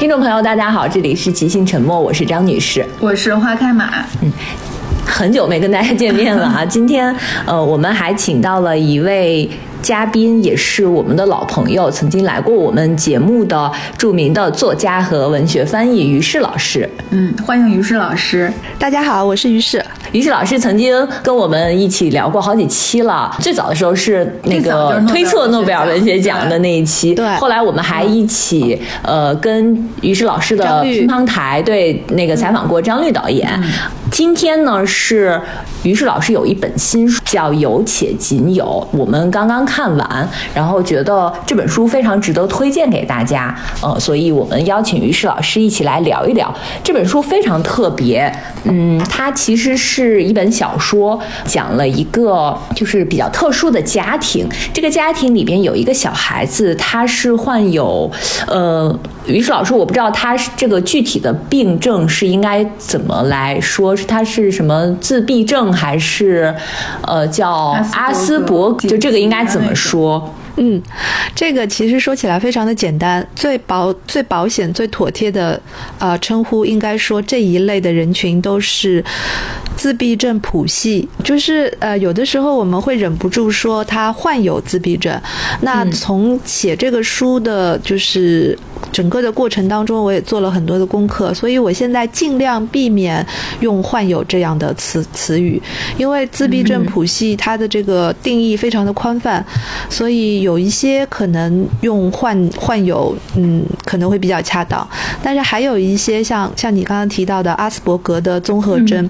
听众朋友，大家好，这里是即兴沉默，我是张女士，我是花开马。嗯，很久没跟大家见面了啊，今天呃，我们还请到了一位。嘉宾也是我们的老朋友，曾经来过我们节目的著名的作家和文学翻译于适老师。嗯，欢迎于适老师。大家好，我是于适。于适老师曾经跟我们一起聊过好几期了。最早的时候是那个推测诺贝尔文学奖的那一期。对。后来我们还一起呃跟于适老师的乒乓台对那个采访过张律导演。今天呢是于适老师有一本新书叫《有且仅有》，我们刚刚。看完，然后觉得这本书非常值得推荐给大家，呃，所以我们邀请于适老师一起来聊一聊这本书非常特别，嗯，它其实是一本小说，讲了一个就是比较特殊的家庭，这个家庭里边有一个小孩子，他是患有，呃，于适老师，我不知道他这个具体的病症是应该怎么来说，是他是什么自闭症还是，呃，叫阿斯伯格，就这个应该怎？怎么说？嗯，这个其实说起来非常的简单，最保最保险、最妥帖的呃称呼，应该说这一类的人群都是自闭症谱系。就是呃，有的时候我们会忍不住说他患有自闭症。那从写这个书的，就是。整个的过程当中，我也做了很多的功课，所以我现在尽量避免用“患有”这样的词词语，因为自闭症谱系它的这个定义非常的宽泛，所以有一些可能用“患患有”嗯可能会比较恰当，但是还有一些像像你刚刚提到的阿斯伯格的综合征，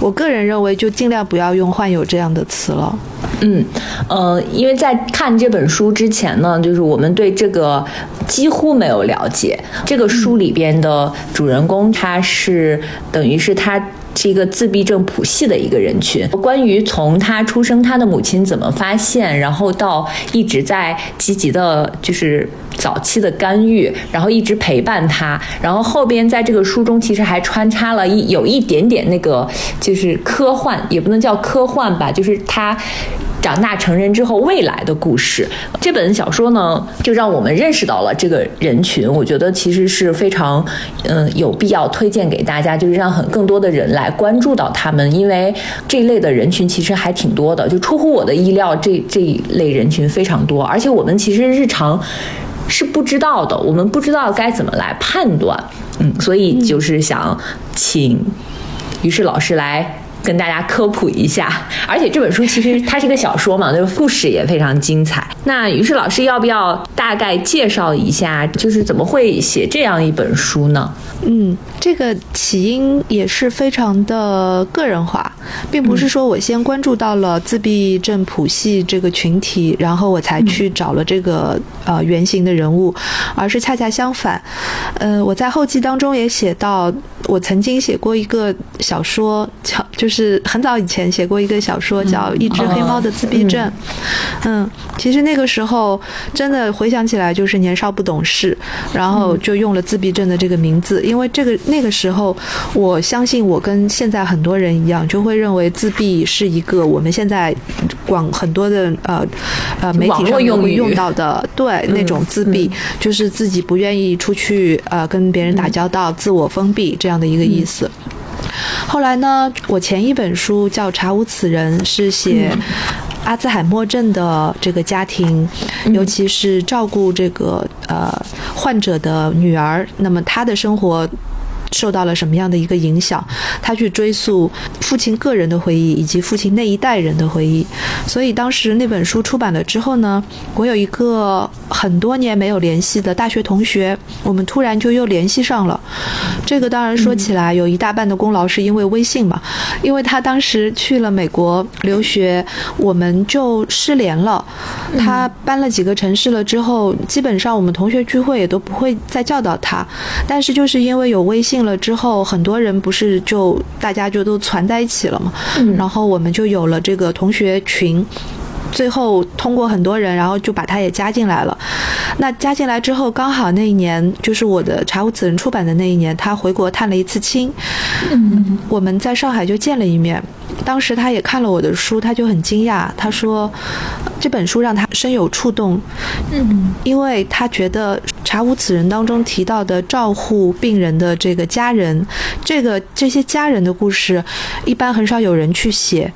我个人认为就尽量不要用“患有”这样的词了。嗯，呃，因为在看这本书之前呢，就是我们对这个几乎没有了了解。这个书里边的主人公，他是等于是他是一个自闭症谱系的一个人群。关于从他出生，他的母亲怎么发现，然后到一直在积极的，就是早期的干预，然后一直陪伴他，然后后边在这个书中其实还穿插了一有一点点那个就是科幻，也不能叫科幻吧，就是他。长大成人之后未来的故事，这本小说呢，就让我们认识到了这个人群。我觉得其实是非常，嗯，有必要推荐给大家，就是让很更多的人来关注到他们，因为这一类的人群其实还挺多的，就出乎我的意料，这这一类人群非常多，而且我们其实日常是不知道的，我们不知道该怎么来判断，嗯，所以就是想请于是老师来。跟大家科普一下，而且这本书其实它是个小说嘛，就是故事也非常精彩。那于是老师要不要大概介绍一下，就是怎么会写这样一本书呢？嗯，这个起因也是非常的个人化，并不是说我先关注到了自闭症谱系这个群体，然后我才去找了这个呃原型的人物，而是恰恰相反。呃，我在后记当中也写到，我曾经写过一个小说，叫就是很早以前写过一个小说，叫《一只黑猫的自闭症》。嗯，其实那个时候真的回想起来，就是年少不懂事，然后就用了自闭症的这个名字。因为这个那个时候，我相信我跟现在很多人一样，就会认为自闭是一个我们现在广很多的呃呃媒体上会用到的，对那种自闭，就是自己不愿意出去呃跟别人打交道，自我封闭这样的一个意思。后来呢，我前一本书叫《查无此人》，是写阿兹海默症的这个家庭，尤其是照顾这个呃患者的女儿，那么她的生活。受到了什么样的一个影响？他去追溯父亲个人的回忆，以及父亲那一代人的回忆。所以当时那本书出版了之后呢，我有一个很多年没有联系的大学同学，我们突然就又联系上了。这个当然说起来有一大半的功劳是因为微信嘛，因为他当时去了美国留学，我们就失联了。他搬了几个城市了之后，基本上我们同学聚会也都不会再叫到他。但是就是因为有微信。了之后，很多人不是就大家就都攒在一起了嘛，然后我们就有了这个同学群。最后通过很多人，然后就把他也加进来了。那加进来之后，刚好那一年就是我的《查无此人》出版的那一年，他回国探了一次亲，我们在上海就见了一面。当时他也看了我的书，他就很惊讶，他说这本书让他深有触动，嗯，因为他觉得《查无此人》当中提到的照护病人的这个家人，这个这些家人的故事，一般很少有人去写，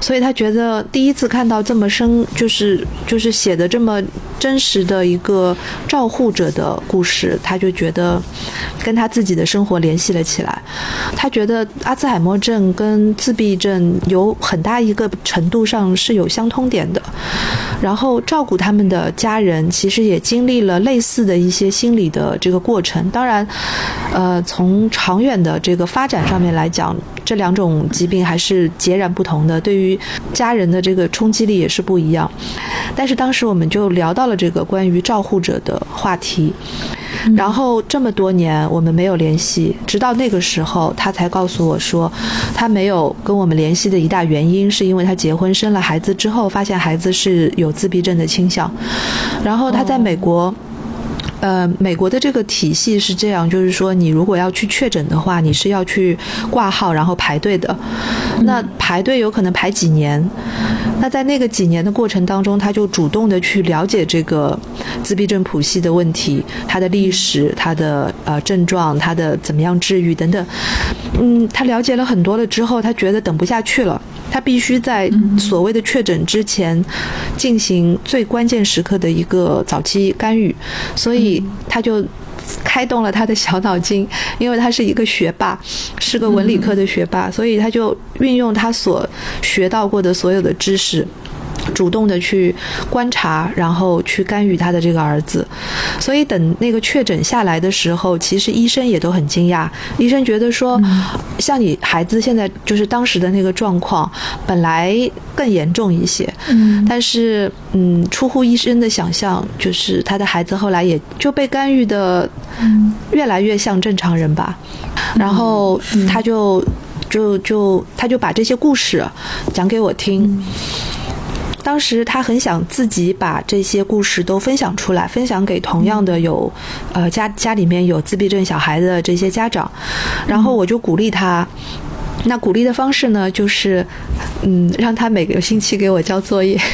所以他觉得第一次看到这么生，就是就是写的这么真实的一个照护者的故事，他就觉得跟他自己的生活联系了起来。他觉得阿兹海默症跟自闭症。有很大一个程度上是有相通点的，然后照顾他们的家人，其实也经历了类似的一些心理的这个过程。当然，呃，从长远的这个发展上面来讲，这两种疾病还是截然不同的，对于家人的这个冲击力也是不一样。但是当时我们就聊到了这个关于照护者的话题。然后这么多年我们没有联系，直到那个时候他才告诉我说，他没有跟我们联系的一大原因是因为他结婚生了孩子之后，发现孩子是有自闭症的倾向，然后他在美国。呃，美国的这个体系是这样，就是说，你如果要去确诊的话，你是要去挂号，然后排队的。那排队有可能排几年。那在那个几年的过程当中，他就主动的去了解这个自闭症谱系的问题，它的历史、它的呃症状、它的怎么样治愈等等。嗯，他了解了很多了之后，他觉得等不下去了。他必须在所谓的确诊之前进行最关键时刻的一个早期干预，所以他就开动了他的小脑筋，因为他是一个学霸，是个文理科的学霸，所以他就运用他所学到过的所有的知识。主动的去观察，然后去干预他的这个儿子，所以等那个确诊下来的时候，其实医生也都很惊讶。医生觉得说，像你孩子现在就是当时的那个状况，本来更严重一些，嗯，但是嗯，出乎医生的想象，就是他的孩子后来也就被干预的越来越像正常人吧。然后他就就就他就把这些故事讲给我听。当时他很想自己把这些故事都分享出来，分享给同样的有，呃家家里面有自闭症小孩的这些家长，然后我就鼓励他。那鼓励的方式呢，就是，嗯，让他每个星期给我交作业。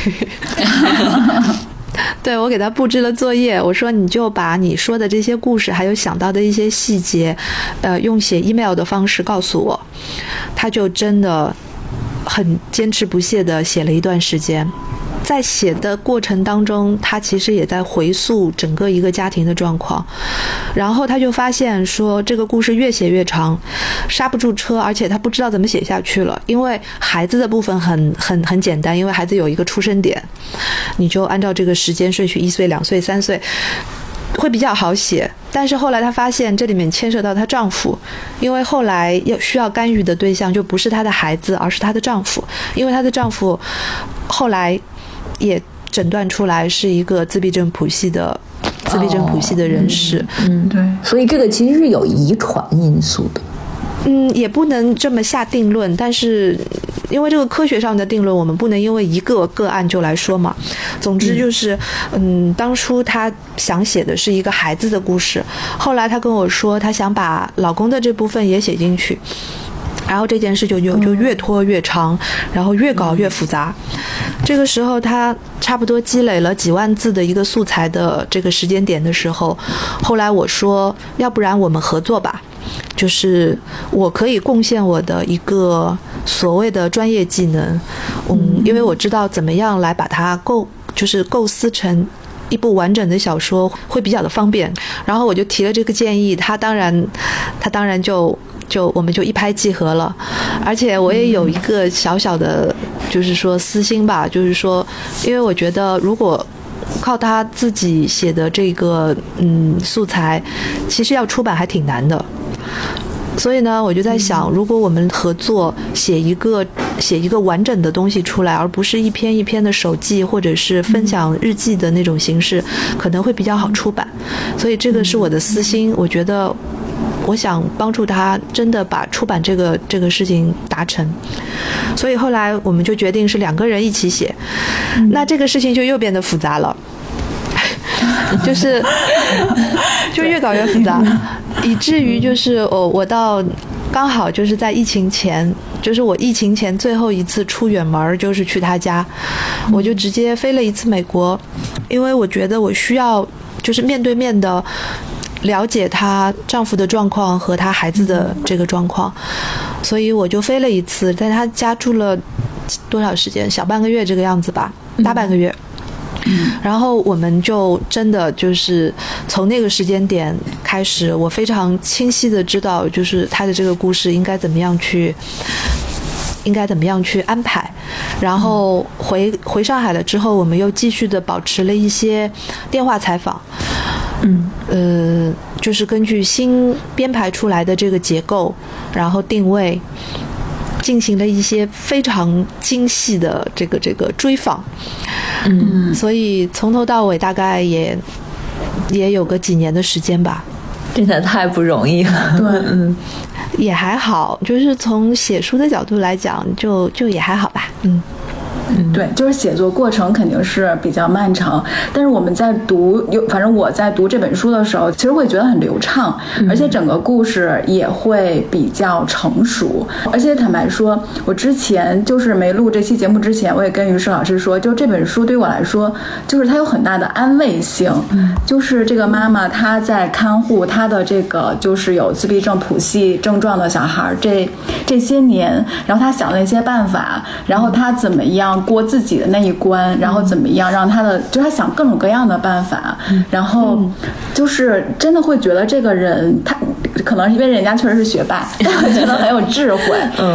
对我给他布置了作业，我说你就把你说的这些故事，还有想到的一些细节，呃，用写 email 的方式告诉我。他就真的。很坚持不懈地写了一段时间，在写的过程当中，他其实也在回溯整个一个家庭的状况，然后他就发现说，这个故事越写越长，刹不住车，而且他不知道怎么写下去了。因为孩子的部分很很很简单，因为孩子有一个出生点，你就按照这个时间顺序，一岁、两岁、三岁。会比较好写，但是后来她发现这里面牵涉到她丈夫，因为后来要需要干预的对象就不是她的孩子，而是她的丈夫，因为她的丈夫后来也诊断出来是一个自闭症谱系的自闭症谱系的人士，嗯，对，所以这个其实是有遗传因素的，嗯，也不能这么下定论，但是。因为这个科学上的定论，我们不能因为一个个案就来说嘛。总之就是，嗯，当初她想写的是一个孩子的故事，后来她跟我说，她想把老公的这部分也写进去，然后这件事就就就越拖越长，然后越搞越复杂。这个时候，他差不多积累了几万字的一个素材的这个时间点的时候，后来我说，要不然我们合作吧。就是我可以贡献我的一个所谓的专业技能，嗯，因为我知道怎么样来把它构，就是构思成一部完整的小说会比较的方便。然后我就提了这个建议，他当然，他当然就就我们就一拍即合了。而且我也有一个小小的，就是说私心吧，就是说，因为我觉得如果靠他自己写的这个嗯素材，其实要出版还挺难的。所以呢，我就在想，如果我们合作写一个写一个完整的东西出来，而不是一篇一篇的手记或者是分享日记的那种形式，可能会比较好出版。所以这个是我的私心，我觉得我想帮助他真的把出版这个这个事情。达成，所以后来我们就决定是两个人一起写，那这个事情就又变得复杂了，就是 就越搞越复杂，以至于就是我我到刚好就是在疫情前，就是我疫情前最后一次出远门，就是去他家，我就直接飞了一次美国，因为我觉得我需要就是面对面的。了解她丈夫的状况和她孩子的这个状况，所以我就飞了一次，在她家住了多少时间？小半个月这个样子吧，大半个月。然后我们就真的就是从那个时间点开始，我非常清晰的知道，就是他的这个故事应该怎么样去，应该怎么样去安排。然后回回上海了之后，我们又继续的保持了一些电话采访。嗯，呃，就是根据新编排出来的这个结构，然后定位，进行了一些非常精细的这个这个追访。嗯，所以从头到尾大概也也有个几年的时间吧。真的太不容易了。对，嗯，也还好，就是从写书的角度来讲，就就也还好吧。嗯。对，就是写作过程肯定是比较漫长，但是我们在读，有反正我在读这本书的时候，其实会觉得很流畅，而且整个故事也会比较成熟。而且坦白说，我之前就是没录这期节目之前，我也跟于适老师说，就这本书对我来说，就是它有很大的安慰性，就是这个妈妈她在看护她的这个就是有自闭症谱系症状的小孩这这些年，然后她想了一些办法，然后她怎么样。过自己的那一关，然后怎么样让他的，就他想各种各样的办法，然后就是真的会觉得这个人他可能是因为人家确实是学霸，但我觉得很有智慧。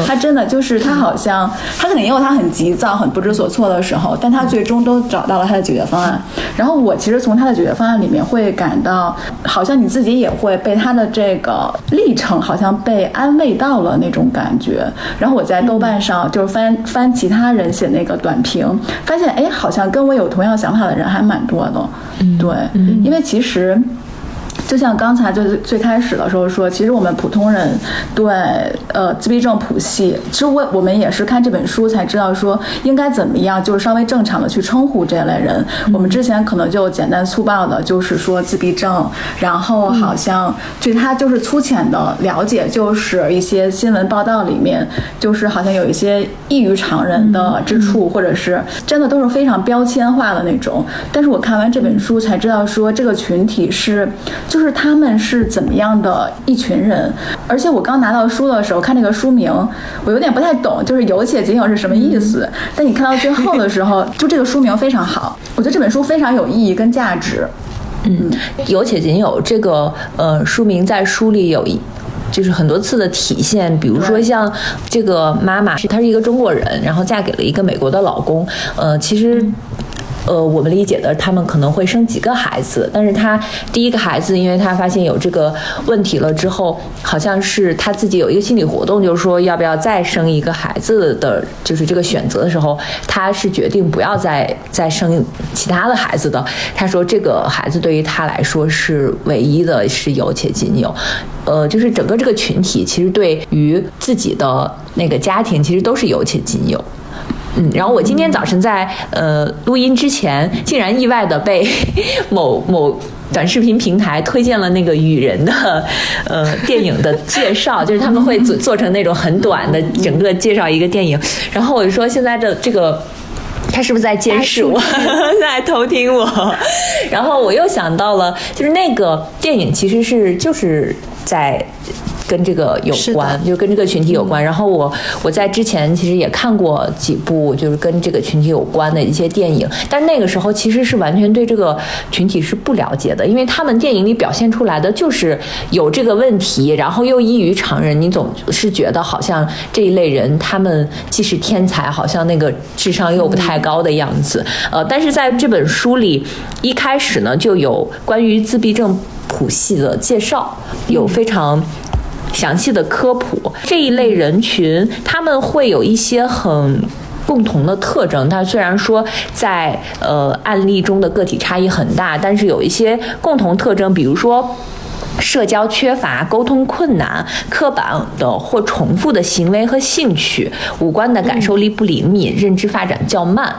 他真的就是他好像他肯定也有他很急躁、很不知所措的时候，但他最终都找到了他的解决方案。然后我其实从他的解决方案里面会感到，好像你自己也会被他的这个历程好像被安慰到了那种感觉。然后我在豆瓣上就是翻翻其他人写那个。短评发现，哎，好像跟我有同样想法的人还蛮多的，对，因为其实。就像刚才最最开始的时候说，其实我们普通人对呃自闭症谱系，其实我我们也是看这本书才知道说应该怎么样，就是稍微正常的去称呼这类人。我们之前可能就简单粗暴的，就是说自闭症，然后好像对他就是粗浅的了解，就是一些新闻报道里面，就是好像有一些异于常人的之处，或者是真的都是非常标签化的那种。但是我看完这本书才知道说这个群体是。就是他们是怎么样的一群人，而且我刚拿到书的时候看这个书名，我有点不太懂，就是有且仅有是什么意思。但你看到最后的时候，就这个书名非常好，我觉得这本书非常有意义跟价值。嗯，有且仅有这个呃书名在书里有一就是很多次的体现，比如说像这个妈妈是她是一个中国人，然后嫁给了一个美国的老公，呃，其实。呃，我们理解的，他们可能会生几个孩子，但是他第一个孩子，因为他发现有这个问题了之后，好像是他自己有一个心理活动，就是说要不要再生一个孩子的，就是这个选择的时候，他是决定不要再再生其他的孩子的。他说这个孩子对于他来说是唯一的，是有且仅有。呃，就是整个这个群体其实对于自己的那个家庭，其实都是有且仅有。嗯，然后我今天早晨在呃录音之前，竟然意外的被 某某短视频平台推荐了那个雨人的呃电影的介绍，就是他们会做做成那种很短的整个介绍一个电影，然后我就说现在的这个他是不是在监视我，在偷听我？然后我又想到了，就是那个电影其实是就是在。跟这个有关，就跟这个群体有关。然后我我在之前其实也看过几部，就是跟这个群体有关的一些电影，但那个时候其实是完全对这个群体是不了解的，因为他们电影里表现出来的就是有这个问题，然后又异于常人，你总是觉得好像这一类人他们既是天才，好像那个智商又不太高的样子。呃，但是在这本书里一开始呢，就有关于自闭症谱系的介绍，有非常。详细的科普这一类人群，他们会有一些很共同的特征。他虽然说在呃案例中的个体差异很大，但是有一些共同特征，比如说社交缺乏、沟通困难、刻板的或重复的行为和兴趣、五官的感受力不灵敏、认知发展较慢，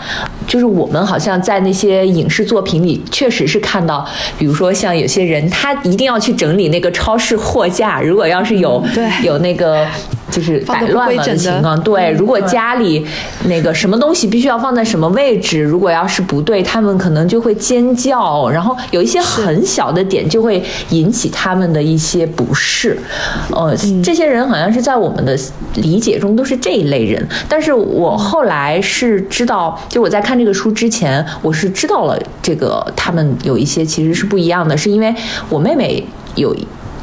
就是我们好像在那些影视作品里，确实是看到，比如说像有些人，他一定要去整理那个超市货架，如果要是有对有那个。就是摆乱了的情况，对。如果家里那个什么东西必须要放在什么位置，如果要是不对，他们可能就会尖叫，然后有一些很小的点就会引起他们的一些不适。呃，这些人好像是在我们的理解中都是这一类人，但是我后来是知道，就我在看这个书之前，我是知道了这个他们有一些其实是不一样的，是因为我妹妹有。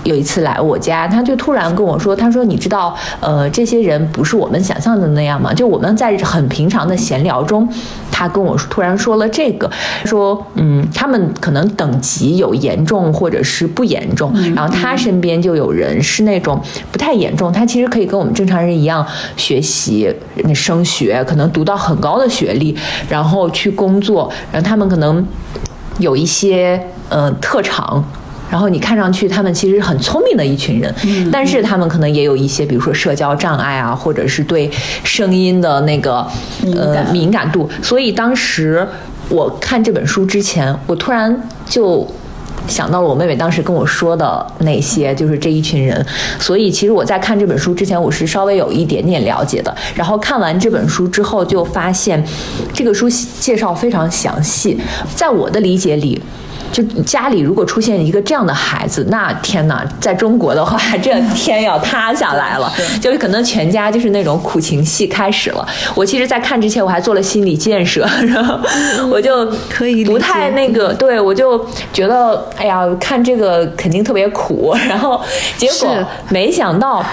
有一次来我家，他就突然跟我说：“他说你知道，呃，这些人不是我们想象的那样吗？就我们在很平常的闲聊中，他跟我突然说了这个，说嗯，他们可能等级有严重或者是不严重，然后他身边就有人是那种不太严重，他其实可以跟我们正常人一样学习、那升学，可能读到很高的学历，然后去工作，然后他们可能有一些呃特长。”然后你看上去他们其实很聪明的一群人，但是他们可能也有一些，比如说社交障碍啊，或者是对声音的那个呃敏感度。所以当时我看这本书之前，我突然就想到了我妹妹当时跟我说的那些，就是这一群人。所以其实我在看这本书之前，我是稍微有一点点了解的。然后看完这本书之后，就发现这个书介绍非常详细，在我的理解里。就家里如果出现一个这样的孩子，那天哪，在中国的话，这天要塌下来了，就是可能全家就是那种苦情戏开始了。我其实，在看之前，我还做了心理建设，然后我就可以不太那个，对我就觉得，哎呀，看这个肯定特别苦，然后结果没想到。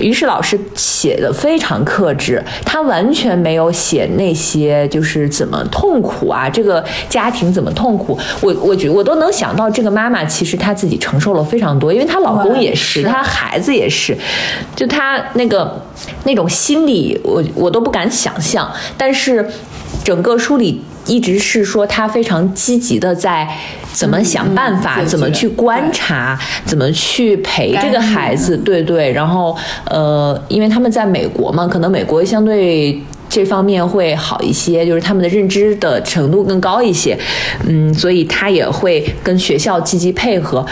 于是老师写的非常克制，他完全没有写那些就是怎么痛苦啊，这个家庭怎么痛苦。我我觉我都能想到，这个妈妈其实她自己承受了非常多，因为她老公也是，她孩子也是，就她那个那种心理，我我都不敢想象。但是整个书里。一直是说他非常积极的在怎么想办法，怎么去观察，怎么去陪这个孩子，对对。然后呃，因为他们在美国嘛，可能美国相对这方面会好一些，就是他们的认知的程度更高一些，嗯，所以他也会跟学校积极配合。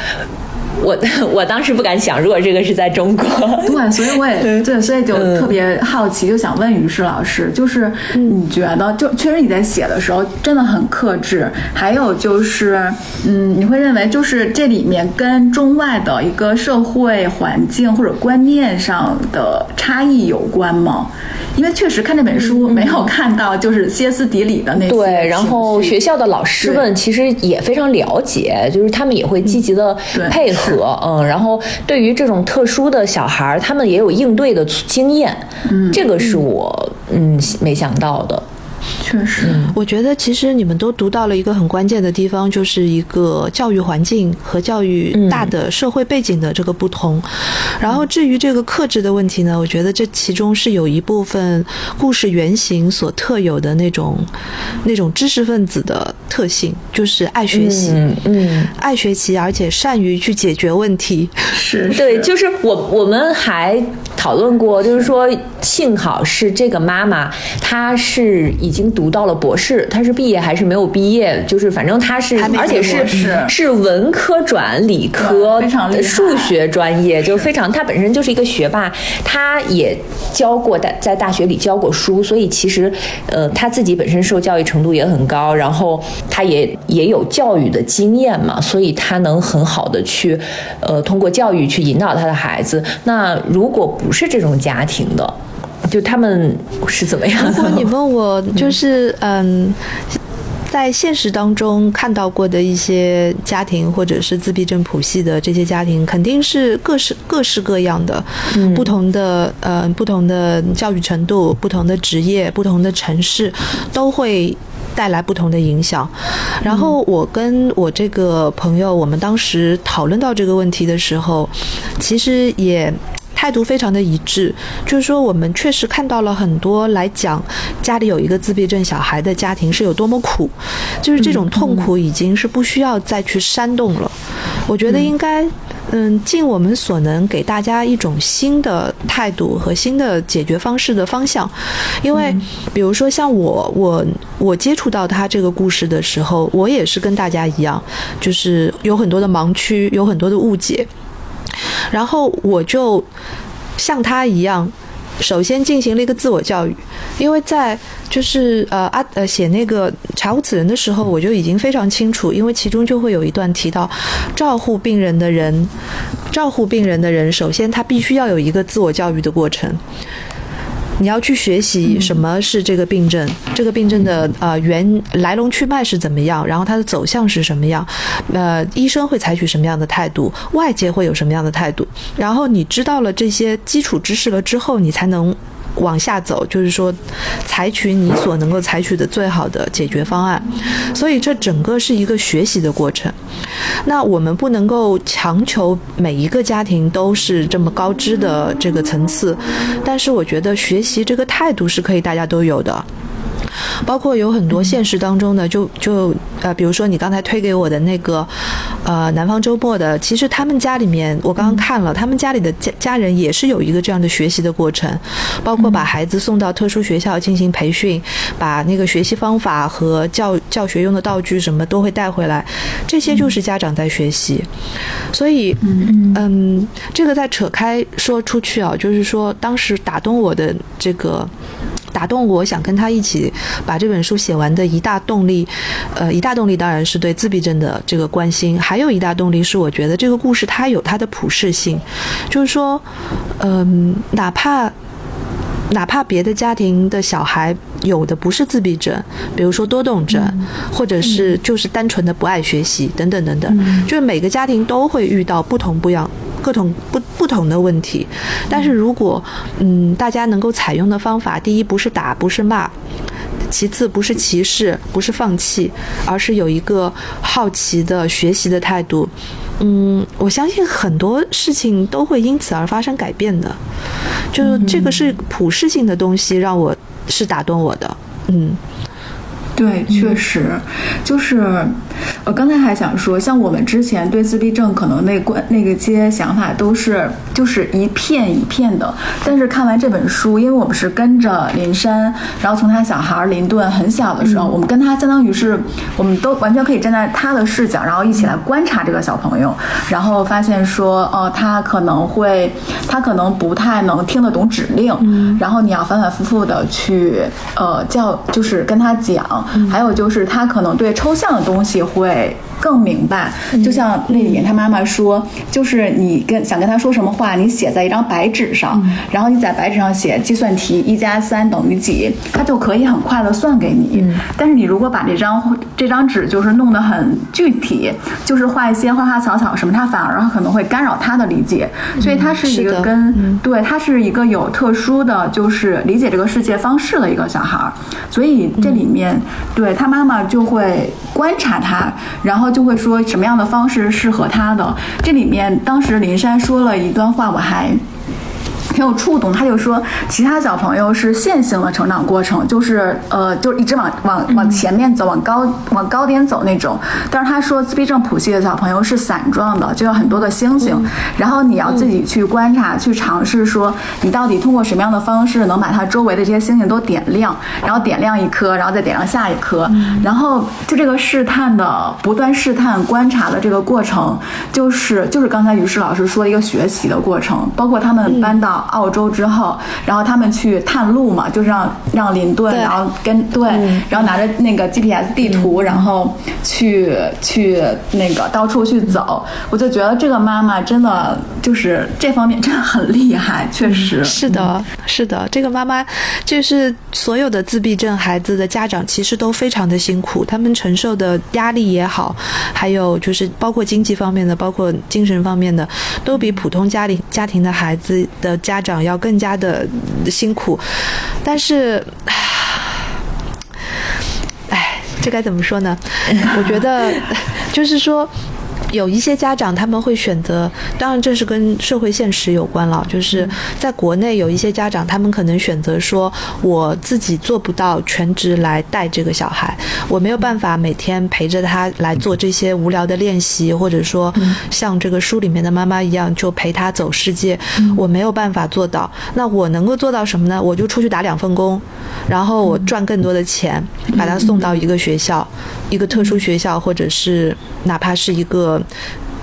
我 我当时不敢想，如果这个是在中国，对，所以我也对，所以就特别好奇，就想问于适老师，就是你觉得，就确实你在写的时候真的很克制，还有就是，嗯，你会认为就是这里面跟中外的一个社会环境或者观念上的差异有关吗？因为确实看这本书没有看到就是歇斯底里的那些，对，然后学校的老师们其实也非常了解，就是他们也会积极的配合。和嗯，然后对于这种特殊的小孩儿，他们也有应对的经验，嗯，这个是我嗯没想到的。确实，我觉得其实你们都读到了一个很关键的地方，就是一个教育环境和教育大的社会背景的这个不同。然后至于这个克制的问题呢，我觉得这其中是有一部分故事原型所特有的那种那种知识分子的特性，就是爱学习，嗯，爱学习，而且善于去解决问题。是 对，就是我我们还讨论过，就是说幸好是这个妈妈，她是已经。读到了博士，她是毕业还是没有毕业？就是反正她是，而且是是文科转理科，数学专业，就非常。她本身就是一个学霸，她也教过大在大学里教过书，所以其实呃她自己本身受教育程度也很高，然后她也也有教育的经验嘛，所以她能很好的去呃通过教育去引导她的孩子。那如果不是这种家庭的。就他们是怎么样？如果你问我，就是嗯，在现实当中看到过的一些家庭，或者是自闭症谱系的这些家庭，肯定是各式各式各样的，不同的呃不同的教育程度、不同的职业、不同的城市，都会带来不同的影响。然后我跟我这个朋友，我们当时讨论到这个问题的时候，其实也。态度非常的一致，就是说我们确实看到了很多来讲家里有一个自闭症小孩的家庭是有多么苦，就是这种痛苦已经是不需要再去煽动了。我觉得应该嗯，尽我们所能给大家一种新的态度和新的解决方式的方向。因为，比如说像我，我我接触到他这个故事的时候，我也是跟大家一样，就是有很多的盲区，有很多的误解，然后我就像他一样。首先进行了一个自我教育，因为在就是呃啊呃写那个查无此人的时候，我就已经非常清楚，因为其中就会有一段提到，照护病人的人，照护病人的人，首先他必须要有一个自我教育的过程。你要去学习什么是这个病症，这个病症的呃原来龙去脉是怎么样，然后它的走向是什么样，呃，医生会采取什么样的态度，外界会有什么样的态度，然后你知道了这些基础知识了之后，你才能。往下走，就是说，采取你所能够采取的最好的解决方案。所以这整个是一个学习的过程。那我们不能够强求每一个家庭都是这么高知的这个层次，但是我觉得学习这个态度是可以大家都有的。包括有很多现实当中的，就就呃，比如说你刚才推给我的那个，呃，南方周末的，其实他们家里面，我刚刚看了，他们家里的家家人也是有一个这样的学习的过程，包括把孩子送到特殊学校进行培训，把那个学习方法和教教学用的道具什么都会带回来，这些就是家长在学习，所以嗯，这个再扯开说出去啊，就是说当时打动我的这个。打动我想跟他一起把这本书写完的一大动力，呃，一大动力当然是对自闭症的这个关心，还有一大动力是我觉得这个故事它有它的普适性，就是说，嗯，哪怕哪怕别的家庭的小孩有的不是自闭症，比如说多动症，或者是就是单纯的不爱学习等等等等，就是每个家庭都会遇到不同不一样。各种不不同的问题，但是如果嗯大家能够采用的方法，第一不是打不是骂，其次不是歧视不是放弃，而是有一个好奇的学习的态度，嗯，我相信很多事情都会因此而发生改变的，就这个是普世性的东西，让我是打动我的，嗯。对，确实，就是我刚才还想说，像我们之前对自闭症可能那关那个些想法都是就是一片一片的，但是看完这本书，因为我们是跟着林珊，然后从他小孩林顿很小的时候，我们跟他相当于是我们都完全可以站在他的视角，然后一起来观察这个小朋友，然后发现说，哦，他可能会，他可能不太能听得懂指令，然后你要反反复复的去呃叫，就是跟他讲。还有就是他可能对抽象的东西会。更明白，就像那里面他妈妈说，就是你跟想跟他说什么话，你写在一张白纸上，然后你在白纸上写计算题一加三等于几，他就可以很快的算给你。但是你如果把这张这张纸就是弄得很具体，就是画一些花花草草什么，他反而可能会干扰他的理解。所以他是一个跟对他是一个有特殊的就是理解这个世界方式的一个小孩儿。所以这里面对他妈妈就会观察他，然后。就会说什么样的方式适合他的。这里面当时林珊说了一段话，我还。挺有触动，他就说其他小朋友是线性的成长过程，就是呃，就一直往往往前面走，往高往高点走那种。但是他说自闭症谱系的小朋友是散状的，就有很多的星星，然后你要自己去观察，去尝试说你到底通过什么样的方式能把它周围的这些星星都点亮，然后点亮一颗，然后再点亮下一颗，然后就这个试探的不断试探观察的这个过程，就是就是刚才于适老师说的一个学习的过程，包括他们搬到。澳洲之后，然后他们去探路嘛，就是让让林顿，然后跟对，然后拿着那个 GPS 地图，然后去去那个到处去走。我就觉得这个妈妈真的就是这方面真的很厉害，确实是的，是的。这个妈妈就是所有的自闭症孩子的家长，其实都非常的辛苦，他们承受的压力也好，还有就是包括经济方面的，包括精神方面的，都比普通家里家庭的孩子的家。家长要更加的辛苦，但是，唉，这该怎么说呢？我觉得，就是说，有一些家长他们会选择，当然这是跟社会现实有关了。就是在国内有一些家长，他们可能选择说，我自己做不到全职来带这个小孩，我没有办法每天陪着他来做这些无聊的练习，或者说像这个书里面的妈妈一样，就陪他走世界，我没有办法做到。那我能够做到什么呢？我就出去打两份工，然后我赚更多的钱，把他送到一个学校，一个特殊学校，或者是哪怕是一个。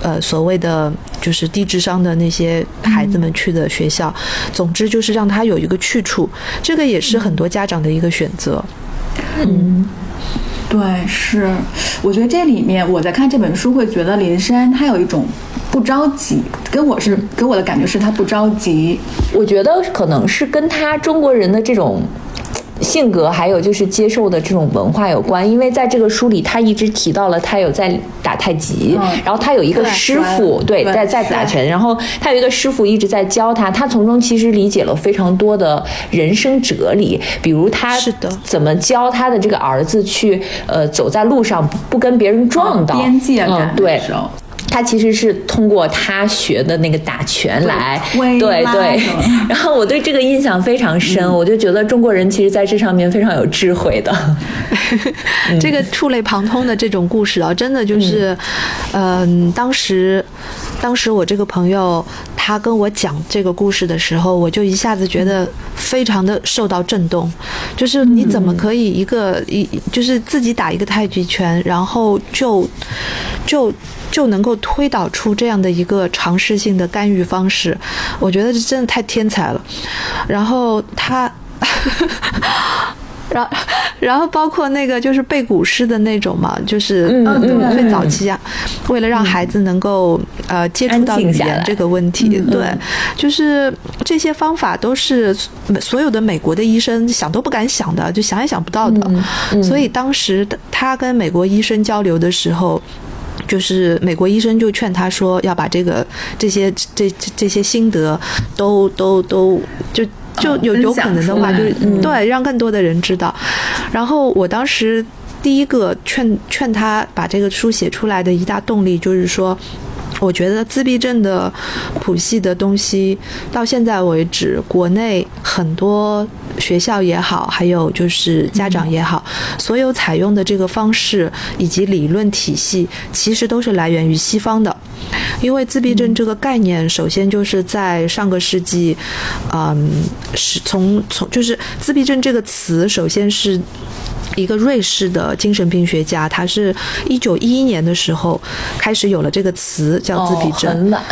呃，所谓的就是低智商的那些孩子们去的学校，总之就是让他有一个去处，这个也是很多家长的一个选择。嗯，对，是，我觉得这里面我在看这本书会觉得林珊他有一种不着急，跟我是给我的感觉是他不着急。我觉得可能是跟他中国人的这种。性格还有就是接受的这种文化有关，因为在这个书里，他一直提到了他有在打太极，然后他有一个师傅，对，在在打拳，然后他有一个师傅一直在教他，他从中其实理解了非常多的人生哲理，比如他是的。怎么教他的这个儿子去呃走在路上不跟别人撞到。边界感，对。他其实是通过他学的那个打拳来，对对，然后我对这个印象非常深，我就觉得中国人其实在这上面非常有智慧的。这个触类旁通的这种故事啊，真的就是，嗯，当时，当时我这个朋友他跟我讲这个故事的时候，我就一下子觉得非常的受到震动，就是你怎么可以一个一就是自己打一个太极拳，然后就就。就能够推导出这样的一个尝试性的干预方式，我觉得这真的太天才了。然后他，然然后包括那个就是背古诗的那种嘛，就是最早期啊，为了让孩子能够呃接触到语言这个问题，对，就是这些方法都是所有的美国的医生想都不敢想的，就想也想不到的。所以当时他跟美国医生交流的时候。就是美国医生就劝他说要把这个这些这这些心得都都都就就有有可能的话，就是对让更多的人知道。然后我当时第一个劝劝他把这个书写出来的一大动力就是说。我觉得自闭症的谱系的东西，到现在为止，国内很多学校也好，还有就是家长也好，所有采用的这个方式以及理论体系，其实都是来源于西方的。因为自闭症这个概念，首先就是在上个世纪，嗯，是从从就是自闭症这个词，首先是。一个瑞士的精神病学家，他是一九一一年的时候开始有了这个词，叫自闭症。很晚，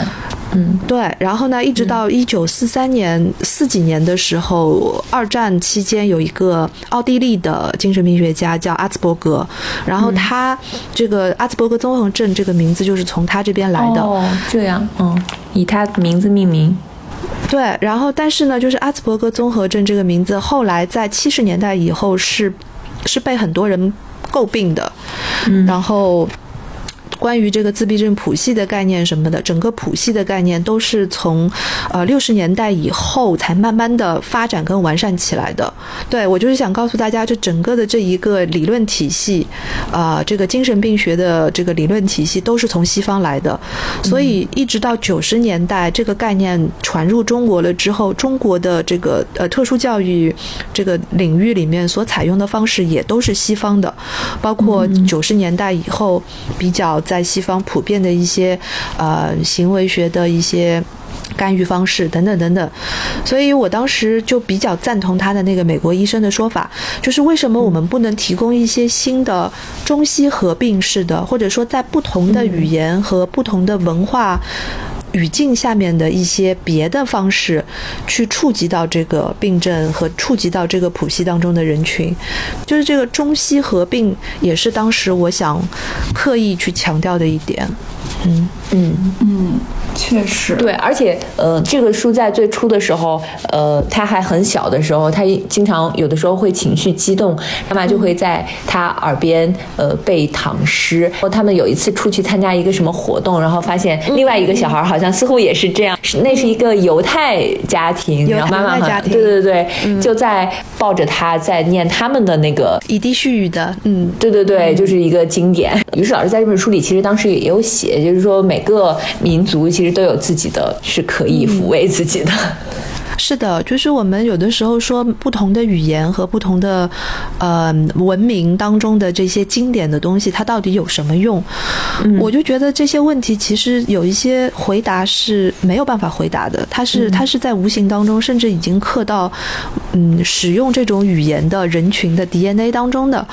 嗯，对。然后呢，一直到一九四三年四几年的时候，二战期间有一个奥地利的精神病学家叫阿兹伯格，然后他这个阿兹伯格综合症这个名字就是从他这边来的。哦，这样，嗯，以他的名字命名。对，然后但是呢，就是阿兹伯格综合症这个名字，后来在七十年代以后是。是被很多人诟病的，然后。关于这个自闭症谱系的概念什么的，整个谱系的概念都是从，呃六十年代以后才慢慢的发展跟完善起来的。对我就是想告诉大家，这整个的这一个理论体系，啊，这个精神病学的这个理论体系都是从西方来的。所以一直到九十年代，这个概念传入中国了之后，中国的这个呃特殊教育这个领域里面所采用的方式也都是西方的，包括九十年代以后比较。在西方普遍的一些呃行为学的一些干预方式等等等等，所以我当时就比较赞同他的那个美国医生的说法，就是为什么我们不能提供一些新的中西合并式的，或者说在不同的语言和不同的文化。语境下面的一些别的方式，去触及到这个病症和触及到这个谱系当中的人群，就是这个中西合并，也是当时我想刻意去强调的一点。嗯嗯。嗯，确实，对，而且呃，这个书在最初的时候，呃，他还很小的时候，他经常有的时候会情绪激动，妈妈就会在他耳边呃背唐诗。然后他们有一次出去参加一个什么活动，然后发现另外一个小孩好像似乎也是这样，是那是一个犹太家庭，然后妈妈家庭，对对对，就在抱着他在念他们的那个以地蓄语的，嗯，对对对，就是一个经典。于是老师在这本书里其实当时也有写，就是说每个民族其实都有自己的，是可以抚慰自己的。是的，就是我们有的时候说不同的语言和不同的呃文明当中的这些经典的东西，它到底有什么用？我就觉得这些问题其实有一些回答是没有办法回答的，它是它是在无形当中，甚至已经刻到嗯使用这种语言的人群的 DNA 当中的，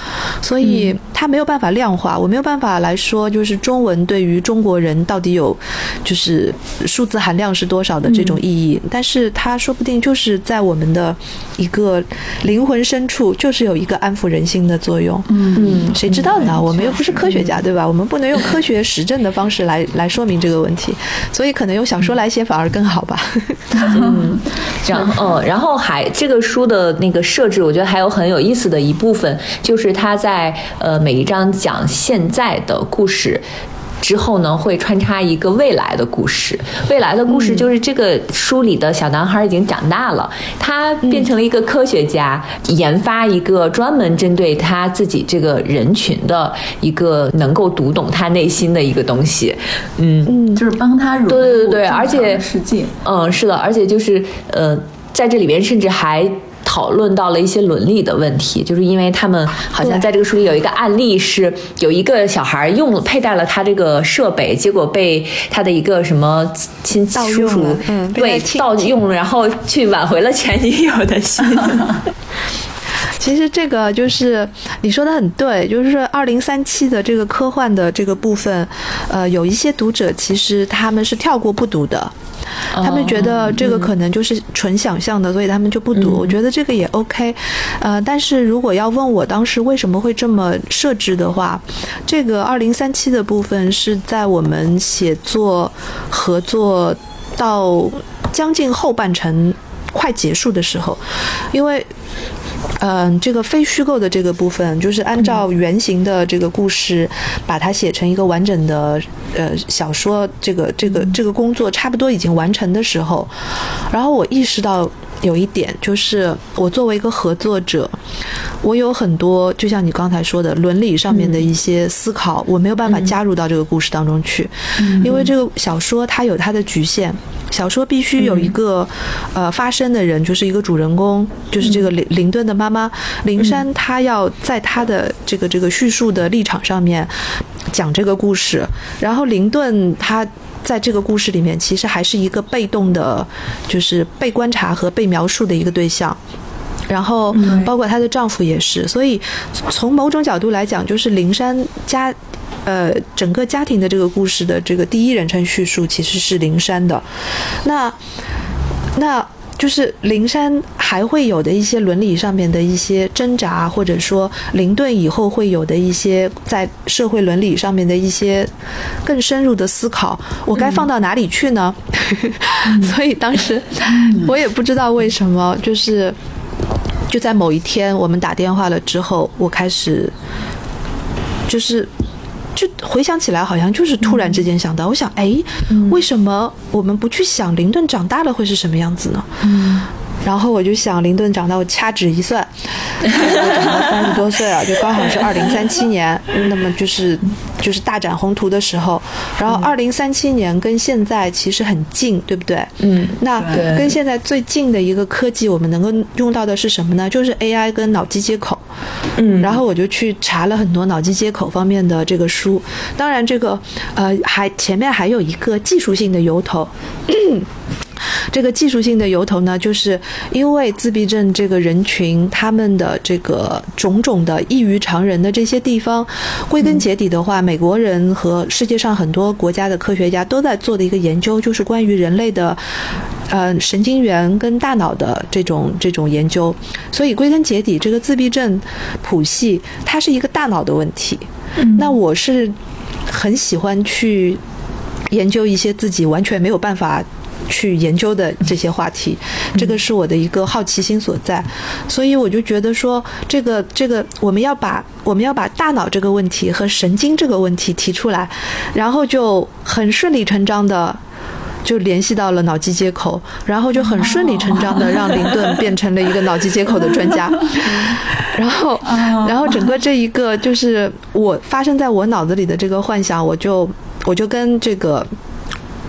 所以它没有办法量化。我没有办法来说，就是中文对于中国人到底有就是数字含量是多少的这种意义，但是他说。说不定就是在我们的一个灵魂深处，就是有一个安抚人心的作用。嗯，谁知道呢？我们又不是科学家，对吧？我们不能用科学实证的方式来来说明这个问题，所以可能用小说来写反而更好吧。嗯，这样，嗯，然后还这个书的那个设置，我觉得还有很有意思的一部分，就是他在呃每一章讲现在的故事。之后呢，会穿插一个未来的故事。未来的故事就是这个书里的小男孩已经长大了，他变成了一个科学家，研发一个专门针对他自己这个人群的一个能够读懂他内心的一个东西。嗯嗯，就是帮他融入对对对，而且世界。嗯，是的，而且就是呃，在这里边甚至还。讨论到了一些伦理的问题，就是因为他们好像在这个书里有一个案例，是有一个小孩用佩戴了他这个设备，结果被他的一个什么亲叔叔对盗用，然后去挽回了前女友的心。其实这个就是你说的很对，就是二零三七的这个科幻的这个部分，呃，有一些读者其实他们是跳过不读的。他们觉得这个可能就是纯想象的，所以他们就不读。我觉得这个也 OK，呃，但是如果要问我当时为什么会这么设置的话，这个二零三七的部分是在我们写作合作到将近后半程快结束的时候，因为。嗯，这个非虚构的这个部分，就是按照原型的这个故事，把它写成一个完整的呃小说。这个这个这个工作差不多已经完成的时候，然后我意识到有一点，就是我作为一个合作者，我有很多就像你刚才说的伦理上面的一些思考，我没有办法加入到这个故事当中去，因为这个小说它有它的局限。小说必须有一个，呃，发声的人，就是一个主人公，就是这个林林顿的妈妈林珊，她要在她的这个这个叙述的立场上面讲这个故事，然后林顿他在这个故事里面其实还是一个被动的，就是被观察和被描述的一个对象。然后，包括她的丈夫也是，所以从某种角度来讲，就是灵山家，呃，整个家庭的这个故事的这个第一人称叙述其实是灵山的。那，那就是灵山还会有的一些伦理上面的一些挣扎，或者说灵顿以后会有的一些在社会伦理上面的一些更深入的思考，我该放到哪里去呢？所以当时我也不知道为什么，就是。就在某一天，我们打电话了之后，我开始，就是，就回想起来，好像就是突然之间想到，我想，哎，为什么我们不去想林顿长大了会是什么样子呢？然后我就想，林顿长大，我掐指一算，长到三十多岁了，就刚好是二零三七年，那么就是就是大展宏图的时候。然后二零三七年跟现在其实很近，对不对？嗯。那跟现在最近的一个科技，我们能够用到的是什么呢？就是 AI 跟脑机接口。嗯。然后我就去查了很多脑机接口方面的这个书，当然这个呃还前面还有一个技术性的由头。这个技术性的由头呢，就是因为自闭症这个人群，他们的这个种种的异于常人的这些地方，归根结底的话，美国人和世界上很多国家的科学家都在做的一个研究，就是关于人类的，呃，神经元跟大脑的这种这种研究。所以归根结底，这个自闭症谱系它是一个大脑的问题。那我是很喜欢去。研究一些自己完全没有办法。去研究的这些话题，这个是我的一个好奇心所在，所以我就觉得说，这个这个我们要把我们要把大脑这个问题和神经这个问题提出来，然后就很顺理成章的就联系到了脑机接口，然后就很顺理成章的让林顿变成了一个脑机接口的专家，然后然后整个这一个就是我发生在我脑子里的这个幻想，我就我就跟这个。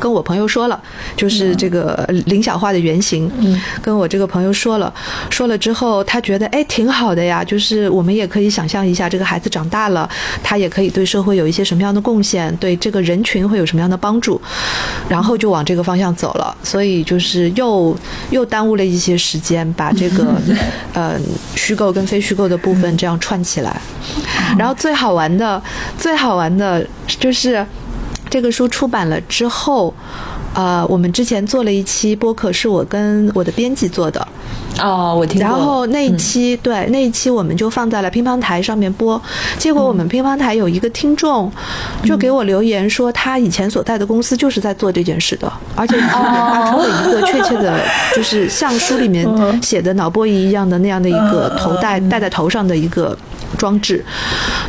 跟我朋友说了，就是这个林小化的原型，嗯跟我这个朋友说了，说了之后，他觉得哎挺好的呀，就是我们也可以想象一下，这个孩子长大了，他也可以对社会有一些什么样的贡献，对这个人群会有什么样的帮助，然后就往这个方向走了。所以就是又又耽误了一些时间，把这个 呃虚构跟非虚构的部分这样串起来。然后最好玩的，最好玩的就是。这个书出版了之后，呃，我们之前做了一期播客，是我跟我的编辑做的。哦，我听然后那一期，对那一期我们就放在了乒乓台上面播。结果我们乒乓台有一个听众，就给我留言说，他以前所在的公司就是在做这件事的，而且发出了一个确切的，就是像书里面 写的脑波仪一样的那样的一个头戴戴在头上的一个。装置，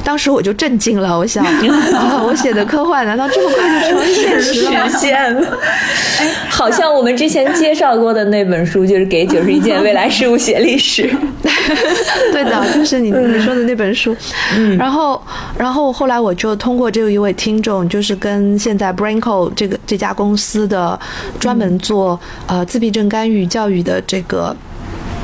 当时我就震惊了，我想，我写的科幻难道这么快就成现实了？实现了，哎，好像我们之前介绍过的那本书，就是给九十一件未来事物写历史。对的，就是你你说的那本书。嗯然后，然后后来我就通过这一位听众，就是跟现在 Brainco 这个这家公司的专门做呃自闭症干预教育的这个。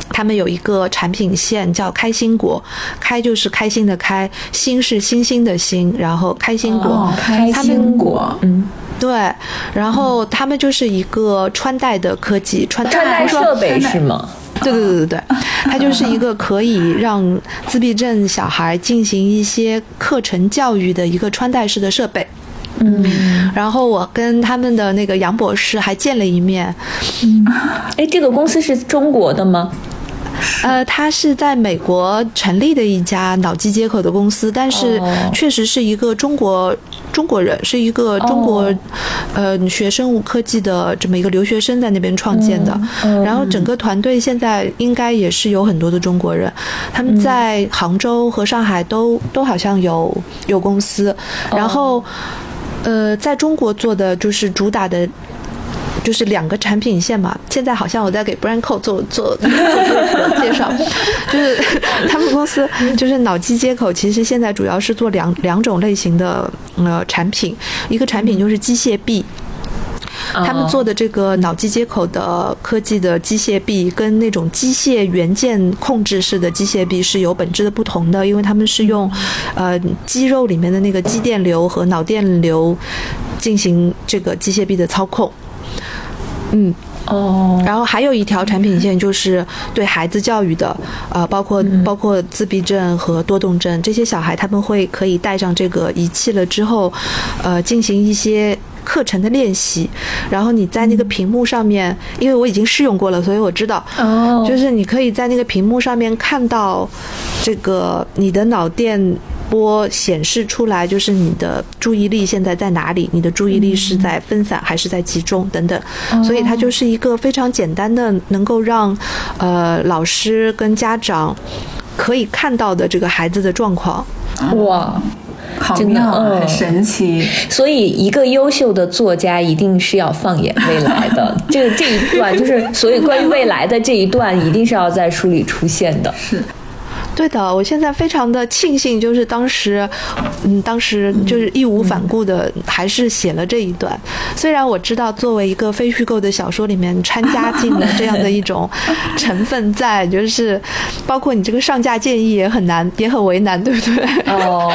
他们有一个产品线叫开心果，开就是开心的开，心是星星的星，然后开心果，开心果，嗯，对，然后他们就是一个穿戴的科技，穿戴设备是吗？对对对对对，它就是一个可以让自闭症小孩进行一些课程教育的一个穿戴式的设备。嗯，然后我跟他们的那个杨博士还见了一面。嗯，哎，这个公司是中国的吗？呃，它是在美国成立的一家脑机接口的公司，但是确实是一个中国中国人，是一个中国呃学生物科技的这么一个留学生在那边创建的。然后整个团队现在应该也是有很多的中国人，他们在杭州和上海都都好像有有公司。然后呃，在中国做的就是主打的。就是两个产品线嘛，现在好像我在给 Brainco 做做做介绍，就是他们公司就是脑机接口，其实现在主要是做两两种类型的呃产品，一个产品就是机械臂，他们做的这个脑机接口的科技的机械臂，跟那种机械元件控制式的机械臂是有本质的不同的，因为他们是用呃肌肉里面的那个肌电流和脑电流进行这个机械臂的操控。嗯哦，然后还有一条产品线就是对孩子教育的，呃，包括包括自闭症和多动症这些小孩，他们会可以带上这个仪器了之后，呃，进行一些课程的练习。然后你在那个屏幕上面，因为我已经试用过了，所以我知道，哦，就是你可以在那个屏幕上面看到这个你的脑电。波显示出来就是你的注意力现在在哪里？你的注意力是在分散还是在集中等等，所以它就是一个非常简单的，能够让呃老师跟家长可以看到的这个孩子的状况。哇，好妙，很神奇。所以一个优秀的作家一定是要放眼未来的，这个这一段就是所以关于未来的这一段一定是要在书里出现的。是。对的，我现在非常的庆幸，就是当时，嗯，当时就是义无反顾的，还是写了这一段。虽然我知道，作为一个非虚构的小说里面掺加进了这样的一种成分在，就是包括你这个上架建议也很难，也很为难，对不对？哦，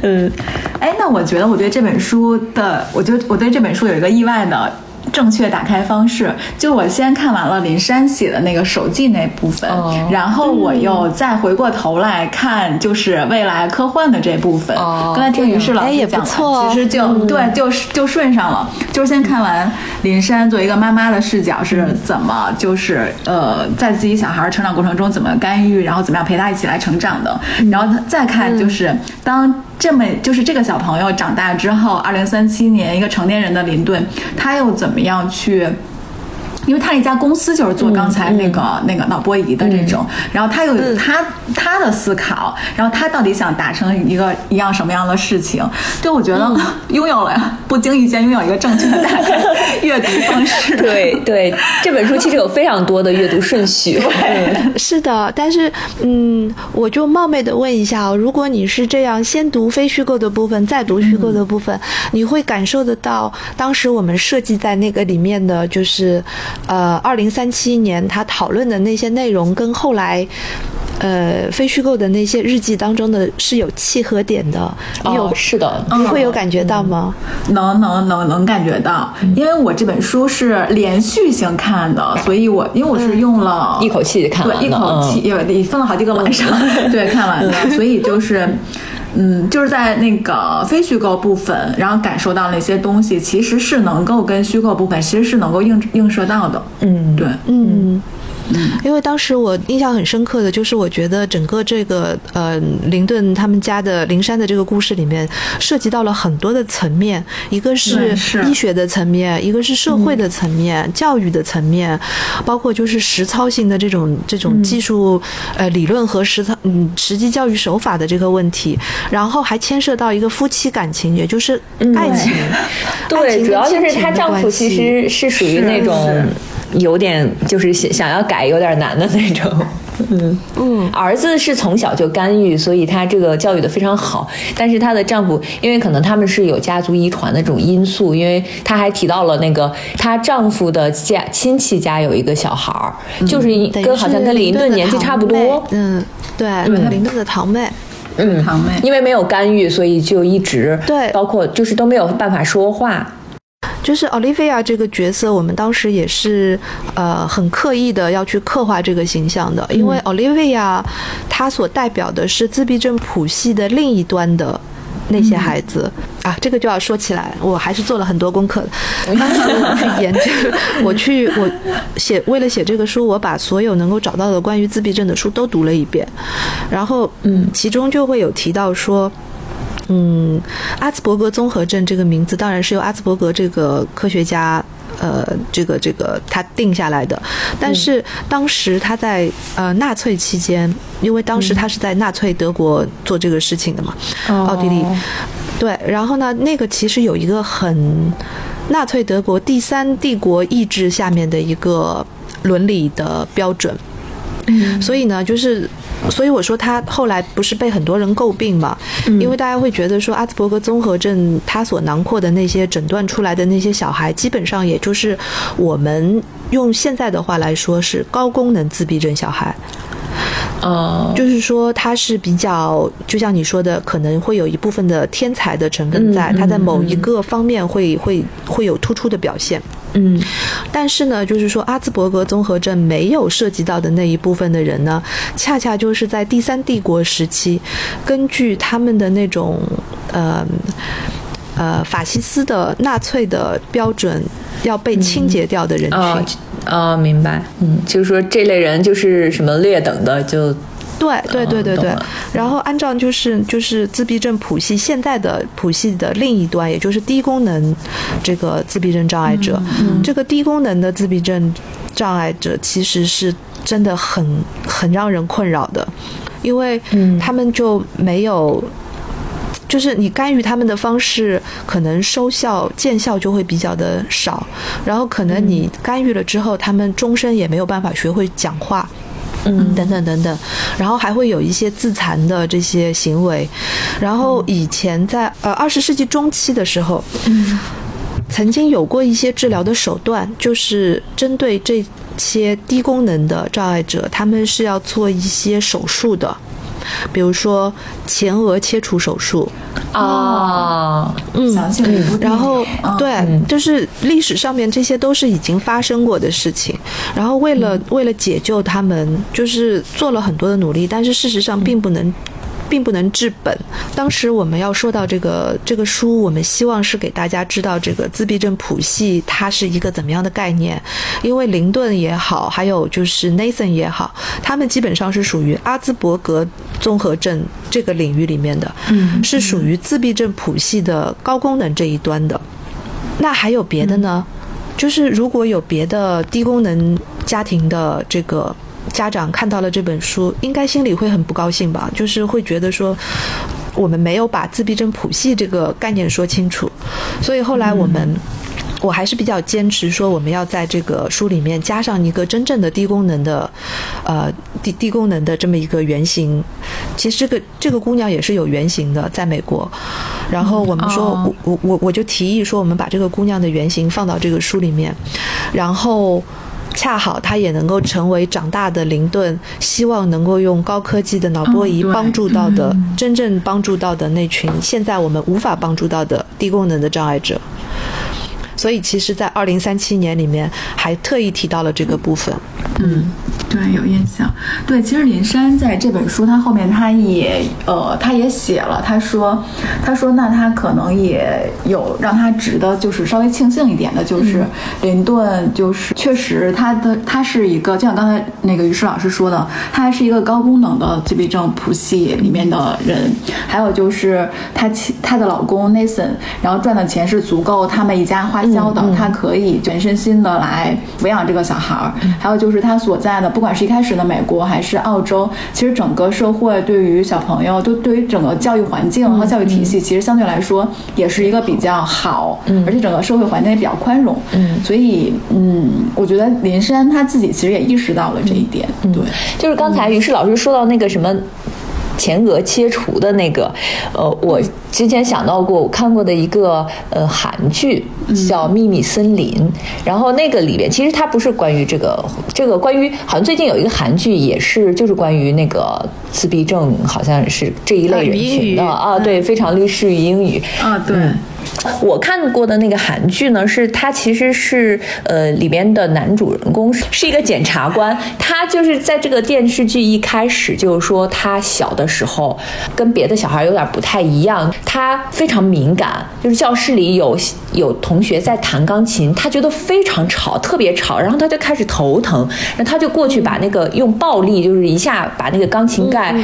嗯，哎，那我觉得我对这本书的，我就我对这本书有一个意外的。正确打开方式，就我先看完了林珊写的那个手记那部分，然后我又再回过头来看，就是未来科幻的这部分。刚才听于适老师讲，其实就对，就是就顺上了。就就是先看完林珊作为一个妈妈的视角是怎么，就是呃，在自己小孩成长过程中怎么干预，然后怎么样陪他一起来成长的，然后再看就是当这么就是这个小朋友长大之后，二零三七年一个成年人的林顿，他又怎么样去？因为他那家公司就是做刚才那个、那个脑波仪的这种，然后他又有他、他的思考，然后他到底想达成一个一样什么样的事情？对，我觉得 拥有了不经意间拥有一个正确的 阅读方式。对对，这本书其实有非常多的阅读顺序。嗯 是的，但是嗯，我就冒昧的问一下哦，如果你是这样先读非虚构的部分，再读虚构的部分，你会感受得到当时我们设计在那个里面的就是呃，二零三七年他讨论的那些内容跟后来。呃，非虚构的那些日记当中的是有契合点的，你有、哦，是的，你会有感觉到吗？能能能能感觉到，因为我这本书是连续性看的，所以我因为我是用了一口气看完的，对，一口气也也分了好几个晚上，对，看完的，所以就是。嗯，就是在那个非虚构部分，然后感受到那些东西，其实是能够跟虚构部分其实是能够映映射到的。嗯，对，嗯。因为当时我印象很深刻的就是，我觉得整个这个呃林顿他们家的灵山的这个故事里面，涉及到了很多的层面，一个是医学的层面，一个是社会的层面、教育的层面，包括就是实操性的这种这种技术、呃理论和实操嗯实际教育手法的这个问题，然后还牵涉到一个夫妻感情，也就是爱情。爱对，情主要就是她丈夫其实是属于那种有点就是想想要改有点难的那种。嗯嗯，儿子是从小就干预，所以他这个教育的非常好。但是她的丈夫，因为可能他们是有家族遗传的这种因素，因为她还提到了那个她丈夫的家亲戚家有一个小孩儿，就是跟好像跟林顿年纪差不多。嗯，对，林顿的堂妹。嗯，堂妹因为没有干预，所以就一直对包括就是都没有办法说话。就是 Olivia 这个角色，我们当时也是呃很刻意的要去刻画这个形象的，因为 Olivia 她所代表的是自闭症谱系的另一端的。那些孩子、啊，这个就要说起来，我还是做了很多功课的。当时我去研究，我去我写为了写这个书，我把所有能够找到的关于自闭症的书都读了一遍，然后嗯，其中就会有提到说。嗯，阿兹伯格综合症这个名字当然是由阿兹伯格这个科学家。呃，这个这个他定下来的，但是当时他在呃纳粹期间，因为当时他是在纳粹德国做这个事情的嘛，奥地利，对，然后呢，那个其实有一个很纳粹德国第三帝国意志下面的一个伦理的标准，所以呢，就是。所以我说他后来不是被很多人诟病嘛，因为大家会觉得说阿兹伯格综合症他所囊括的那些诊断出来的那些小孩，基本上也就是我们用现在的话来说是高功能自闭症小孩。哦，就是说他是比较，就像你说的，可能会有一部分的天才的成分在，嗯他在某一个方面会会会有突出的表现。嗯但是呢，就是说阿兹伯格综合症没有涉及到的那一部分的人呢，恰恰就是在第三帝国时期，根据他们的那种呃呃法西斯的纳粹的标准，要被清洁掉的人群。哦哦，明白。嗯，就是说这类人就是什么劣等的，就对对对对对然后按照就是就是自闭症谱系现在的谱系的另一端，也就是低功能这个自闭症障碍者，这个低功能的自闭症障碍者其实是真的很很让人困扰的，因为他们就没有。就是你干预他们的方式，可能收效见效就会比较的少，然后可能你干预了之后，他们终身也没有办法学会讲话，嗯，等等等等，然后还会有一些自残的这些行为，然后以前在呃二十世纪中期的时候，嗯。曾经有过一些治疗的手段，就是针对这些低功能的障碍者，他们是要做一些手术的，比如说前额切除手术，啊，嗯，然后嗯对，就是历史上面这些都是已经发生过的事情。然后为了为了解救他们，就是做了很多的努力，但是事实上并不能。并不能治本。当时我们要说到这个这个书，我们希望是给大家知道这个自闭症谱系它是一个怎么样的概念，因为林顿也好，还有就是 Nathan 也好，他们基本上是属于阿兹伯格综合症这个领域里面的，嗯是属于自闭症谱系的高功能这一端的。那还有别的呢？就是如果有别的低功能家庭的这个家长看到了这本书，应该心里会很不高兴吧？就是会觉得说，我们没有把自闭症谱系这个概念说清楚，所以后来我们。我还是比较坚持说，我们要在这个书里面加上一个真正的低功能的，呃，低低功能的这么一个原型。其实这个这个姑娘也是有原型的，在美国。然后我们说，哦我我我我就提议说，我们把这个姑娘的原型放到这个书里面，然后。恰好他也能够成为长大的林顿，希望能够用高科技的脑波仪帮助到的、嗯真正帮助到的那群现在我们无法帮助到的低功能的障碍者。所以，其实，在二零三七年里面，还特意提到了这个部分。嗯，对，有印象。对，其实林珊在这本书，他后面他也呃，他也写了，他说，他说，那他可能也有让他值得就是稍微庆幸一点的，就是林顿就是确实他的他是一个，就像刚才那个于适老师说的，他还是一个高功能的自闭症谱系里面的人。还有就是他妻她的老公 Nathan，然后赚的钱是足够他们一家花销的，他可以全身心的来抚养这个小孩儿。还有就是他所在的，不管是一开始的美国还是澳洲，其实整个社会对于小朋友，都对于整个教育环境和教育体系，其实相对来说也是一个比较好，嗯而且整个社会环境也比较宽容。嗯所以嗯，我觉得林珊她自己其实也意识到了这一点。对，就是刚才于适老师说到那个什么。前额切除的那个，呃，我之前想到过，我看过的一个呃韩剧叫《秘密森林》，然后那个里边其实它不是关于这个，这个关于好像最近有一个韩剧也是就是关于那个自闭症，好像是这一类人群的啊，对，非常律师与英语。啊，对。我看过的那个韩剧呢，是他其实是呃里边的男主人公是一个检察官，他就是在这个电视剧一开始就是说他小的时候跟别的小孩有点不太一样，他非常敏感，就是教室里有有同学在弹钢琴，他觉得非常吵，特别吵，然后他就开始头疼，然后他就过去把那个用暴力就是一下把那个钢琴盖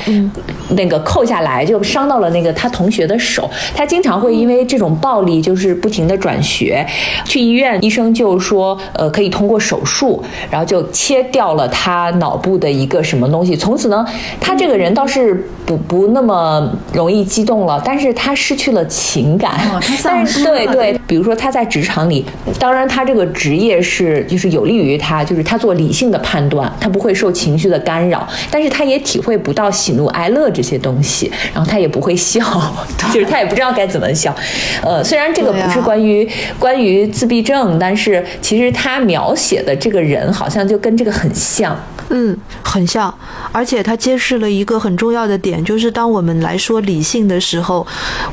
那个扣下来，就伤到了那个他同学的手，他经常会因为这种暴力就是不停的转学，去医院，医生就说，呃，可以通过手术，然后就切掉了他脑部的一个什么东西。从此呢，他这个人倒是不不那么容易激动了，但是他失去了情感。哦他丧但是失了对对，比如说他在职场里，当然他这个职业是就是有利于他，就是他做理性的判断，他不会受情绪的干扰，但是他也体会不到喜怒哀乐这些东西，然后他也不会笑，就是他也不知道该怎么笑。呃，虽然这个不是关于、关于自闭症，但是其实他描写的这个人好像就跟这个很像。嗯，很像，而且它揭示了一个很重要的点，就是当我们来说理性的时候，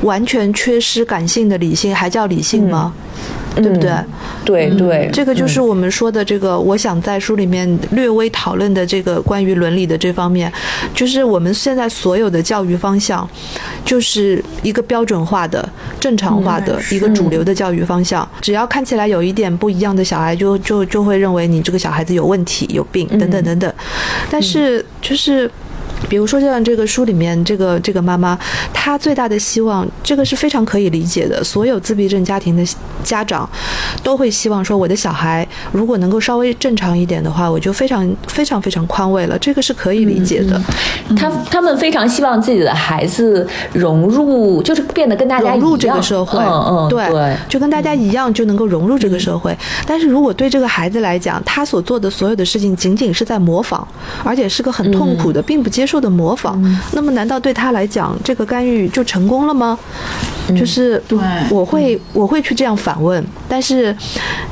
完全缺失感性的理性，还叫理性吗？对不对？嗯对对，这个就是我们说的这个，我想在书里面略微讨论的这个关于伦理的这方面，就是我们现在所有的教育方向，就是一个标准化的、正常化的一个主流的教育方向。只要看起来有一点不一样的小孩，就就就会认为你这个小孩子有问题、有病等等等等。但是就是。比如说，像这个书里面，这个这个妈妈，她最大的希望，这个是非常可以理解的。所有自闭症家庭的家长都会希望说，我的小孩如果能够稍微正常一点的话，我就非常非常非常宽慰了。这个是可以理解的。他他们非常希望自己的孩子融入，就是变得跟大家一样融入这个社会，嗯嗯，对，对就跟大家一样，就能够融入这个社会。但是如果对这个孩子来讲，他所做的所有的事情仅仅是在模仿，而且是个很痛苦的，并不接受的模仿，那么难道对他来讲，这个干预就成功了吗？就是对我会我会去这样反问，但是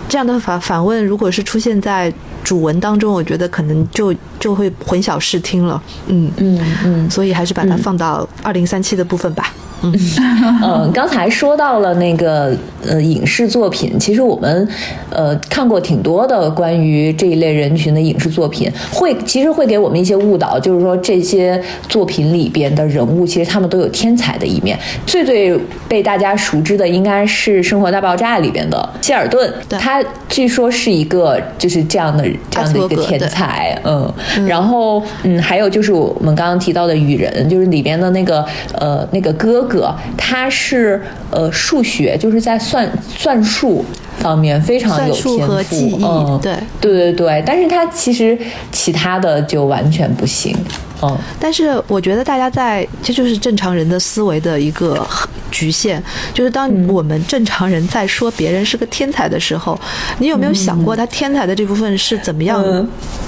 这样的反反问，如果是出现在主文当中，我觉得可能就就会混淆视听了，嗯嗯嗯。所以还是把它放到二零三七的部分吧。嗯，刚才说到了那个呃影视作品，其实我们呃看过挺多的关于这一类人群的影视作品，会其实会给我们一些误导，就是说这些作品里边的人物，其实他们都有天才的一面。最最被大家熟知的应该是《生活大爆炸》里边的谢尔顿，他据说是一个就是这样的这样的一个天才，嗯，然后嗯还有就是我们刚刚提到的雨人，就是里边的那个呃那个哥哥，他是呃数学，就是在。算算术方面非常有天赋，嗯，对对对对，但是他其实其他的就完全不行，嗯。但是我觉得大家在这就是正常人的思维的一个局限，就是当我们正常人在说别人是个天才的时候，你有没有想过他天才的这部分是怎么样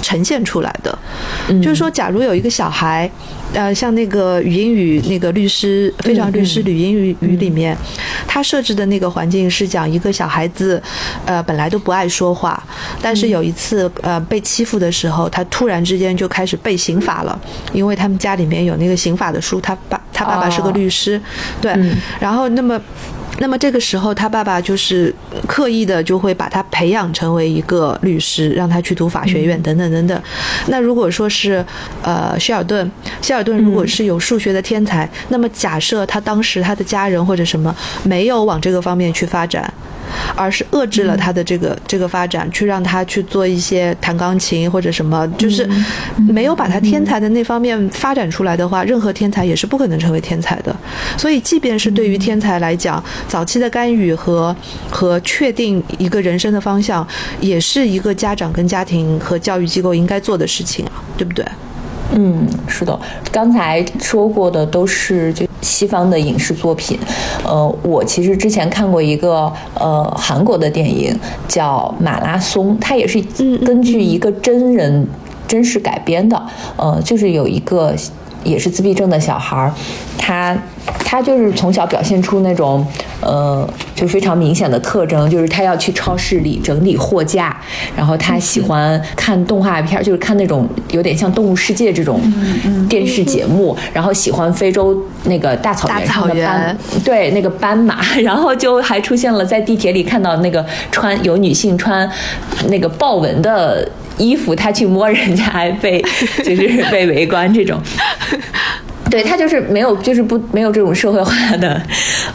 呈现出来的？就是说，假如有一个小孩。呃，像那个语音语那个律师，非常律师语音语语里面，他设置的那个环境是讲一个小孩子，呃，本来都不爱说话，但是有一次呃被欺负的时候，他突然之间就开始背刑法了，因为他们家里面有那个刑法的书，他爸他爸爸是个律师，对，然后那么。那么这个时候，他爸爸就是刻意的就会把他培养成为一个律师，让他去读法学院等等等等。那如果说是呃希尔顿，希尔顿如果是有数学的天才，那么假设他当时他的家人或者什么没有往这个方面去发展。而是遏制了他的这个这个发展，去让他去做一些弹钢琴或者什么，就是没有把他天才的那方面发展出来的话，任何天才也是不可能成为天才的。所以，即便是对于天才来讲，早期的干预和和确定一个人生的方向，也是一个家长跟家庭和教育机构应该做的事情啊，对不对？嗯，是的，刚才说过的都是就西方的影视作品，呃，我其实之前看过一个呃韩国的电影叫《马拉松》，它也是根据一个真人真实改编的，呃，就是有一个。也是自闭症的小孩儿，他他就是从小表现出那种呃，就非常明显的特征，就是他要去超市里整理货架，然后他喜欢看动画片，就是看那种有点像《动物世界》这种电视节目，然后喜欢非洲那个大草原上的斑，对那个斑马，然后就还出现了在地铁里看到那个穿有女性穿那个豹纹的。衣服，他去摸人家还被，就是被围观这种，对他就是没有，就是不没有这种社会化的，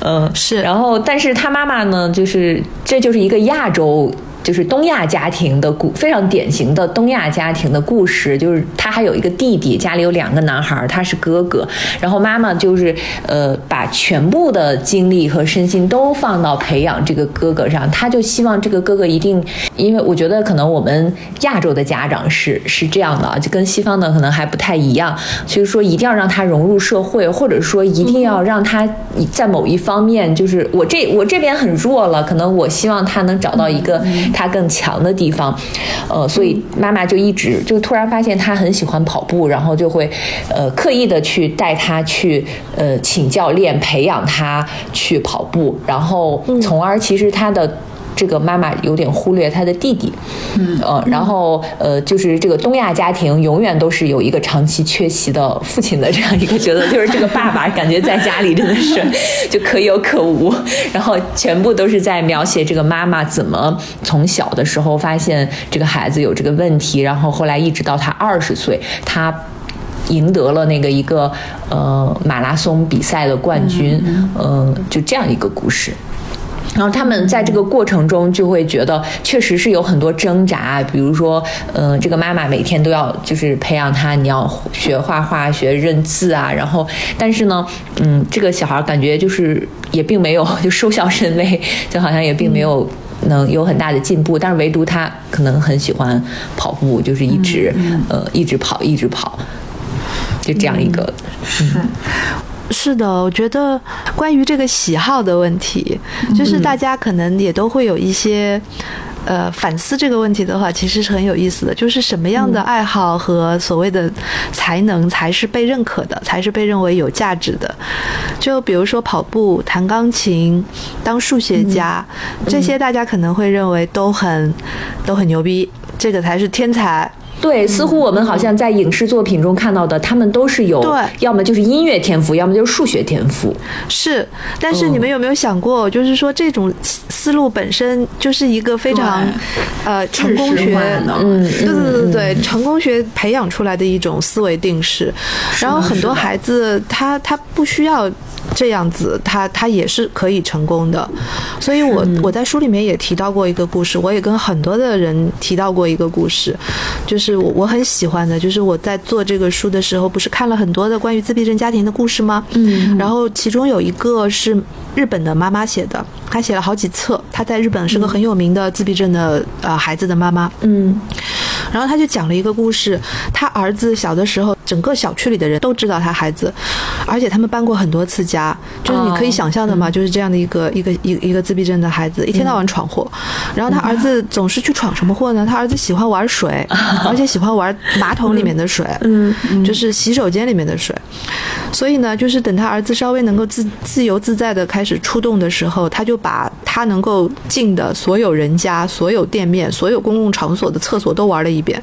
嗯，是。然后，但是他妈妈呢，就是这就是一个亚洲。就是东亚家庭的故，非常典型的东亚家庭的故事。就是他还有一个弟弟，家里有两个男孩，他是哥哥。然后妈妈就是呃，把全部的精力和身心都放到培养这个哥哥上。他就希望这个哥哥一定，因为我觉得可能我们亚洲的家长是是这样的，就跟西方的可能还不太一样。所以说一定要让他融入社会，或者说一定要让他在某一方面，就是我这我这边很弱了，可能我希望他能找到一个。他更强的地方，呃，所以妈妈就一直就突然发现他很喜欢跑步，然后就会，呃，刻意的去带他去，呃，请教练培养他去跑步，然后从而其实他的。这个妈妈有点忽略她的弟弟，嗯，呃，然后呃，就是这个东亚家庭永远都是有一个长期缺席的父亲的这样一个角色，就是这个爸爸感觉在家里真的是 就可有可无，然后全部都是在描写这个妈妈怎么从小的时候发现这个孩子有这个问题，然后后来一直到他二十岁，他赢得了那个一个呃马拉松比赛的冠军，嗯，就这样一个故事。然后他们在这个过程中就会觉得，确实是有很多挣扎。比如说，嗯，这个妈妈每天都要就是培养他，你要学画画、学认字啊。然后，但是呢，嗯，这个小孩感觉就是也并没有就收效甚微，就好像也并没有能有很大的进步。但是唯独他可能很喜欢跑步，就是一直呃一直跑，一直跑，就这样一个是。是的，我觉得关于这个喜好的问题，就是大家可能也都会有一些呃反思这个问题的话，其实是很有意思的。就是什么样的爱好和所谓的才能才是被认可的，才是被认为有价值的？就比如说跑步、弹钢琴、当数学家，这些大家可能会认为都很都很牛逼，这个才是天才。对，似乎我们好像在影视作品中看到的，他们都是有，对。要么就是音乐天赋，要么就是数学天赋。是，但是你们有没有想过，就是说这种思路本身就是一个非常呃成功学，嗯，对对对对对，成功学培养出来的一种思维定式。然后很多孩子他他不需要。这样子，他他也是可以成功的，所以我我在书里面也提到过一个故事，我也跟很多的人提到过一个故事，就是我我很喜欢的，就是我在做这个书的时候，不是看了很多的关于自闭症家庭的故事吗？嗯，然后其中有一个是日本的妈妈写的，她写了好几册，她在日本是个很有名的自闭症的呃孩子的妈妈，嗯，然后他就讲了一个故事，他儿子小的时候，整个小区里的人都知道他孩子，而且他们搬过很多次家。就是你可以想象的嘛，就是这样的一个一个一一个自闭症的孩子，一天到晚闯祸。然后他儿子总是去闯什么祸呢？他儿子喜欢玩水，而且喜欢玩马桶里面的水，嗯，就是洗手间里面的水。所以呢，就是等他儿子稍微能够自自由自在的开始出动的时候，他就把他能够进的所有人家、所有店面、所有公共场所的厕所都玩了一遍，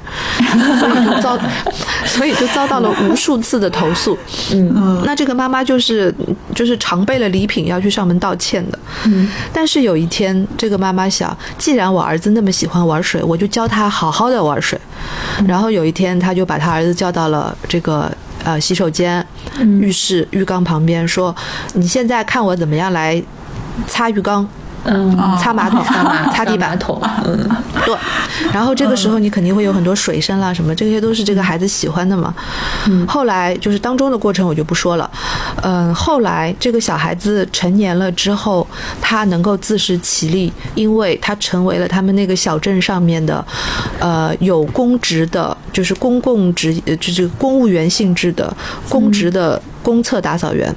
所以就遭，所以就遭到了无数次的投诉。嗯，那这个妈妈就是。就是常备了礼品要去上门道歉的，嗯，但是有一天，这个妈妈想，既然我儿子那么喜欢玩水，我就教他好好的玩水。然后有一天，他就把他儿子叫到了这个呃洗手间、浴室浴缸旁边，说：“你现在看我怎么样来擦浴缸。”嗯，擦马桶，擦地板，桶，嗯，对。然后这个时候你肯定会有很多水声啦，什么，这些都是这个孩子喜欢的嘛。嗯。后来就是当中的过程我就不说了。嗯，后来这个小孩子成年了之后，他能够自食其力，因为他成为了他们那个小镇上面的，呃，有公职的，就是公共职，就是公务员性质的公职的公厕打扫员。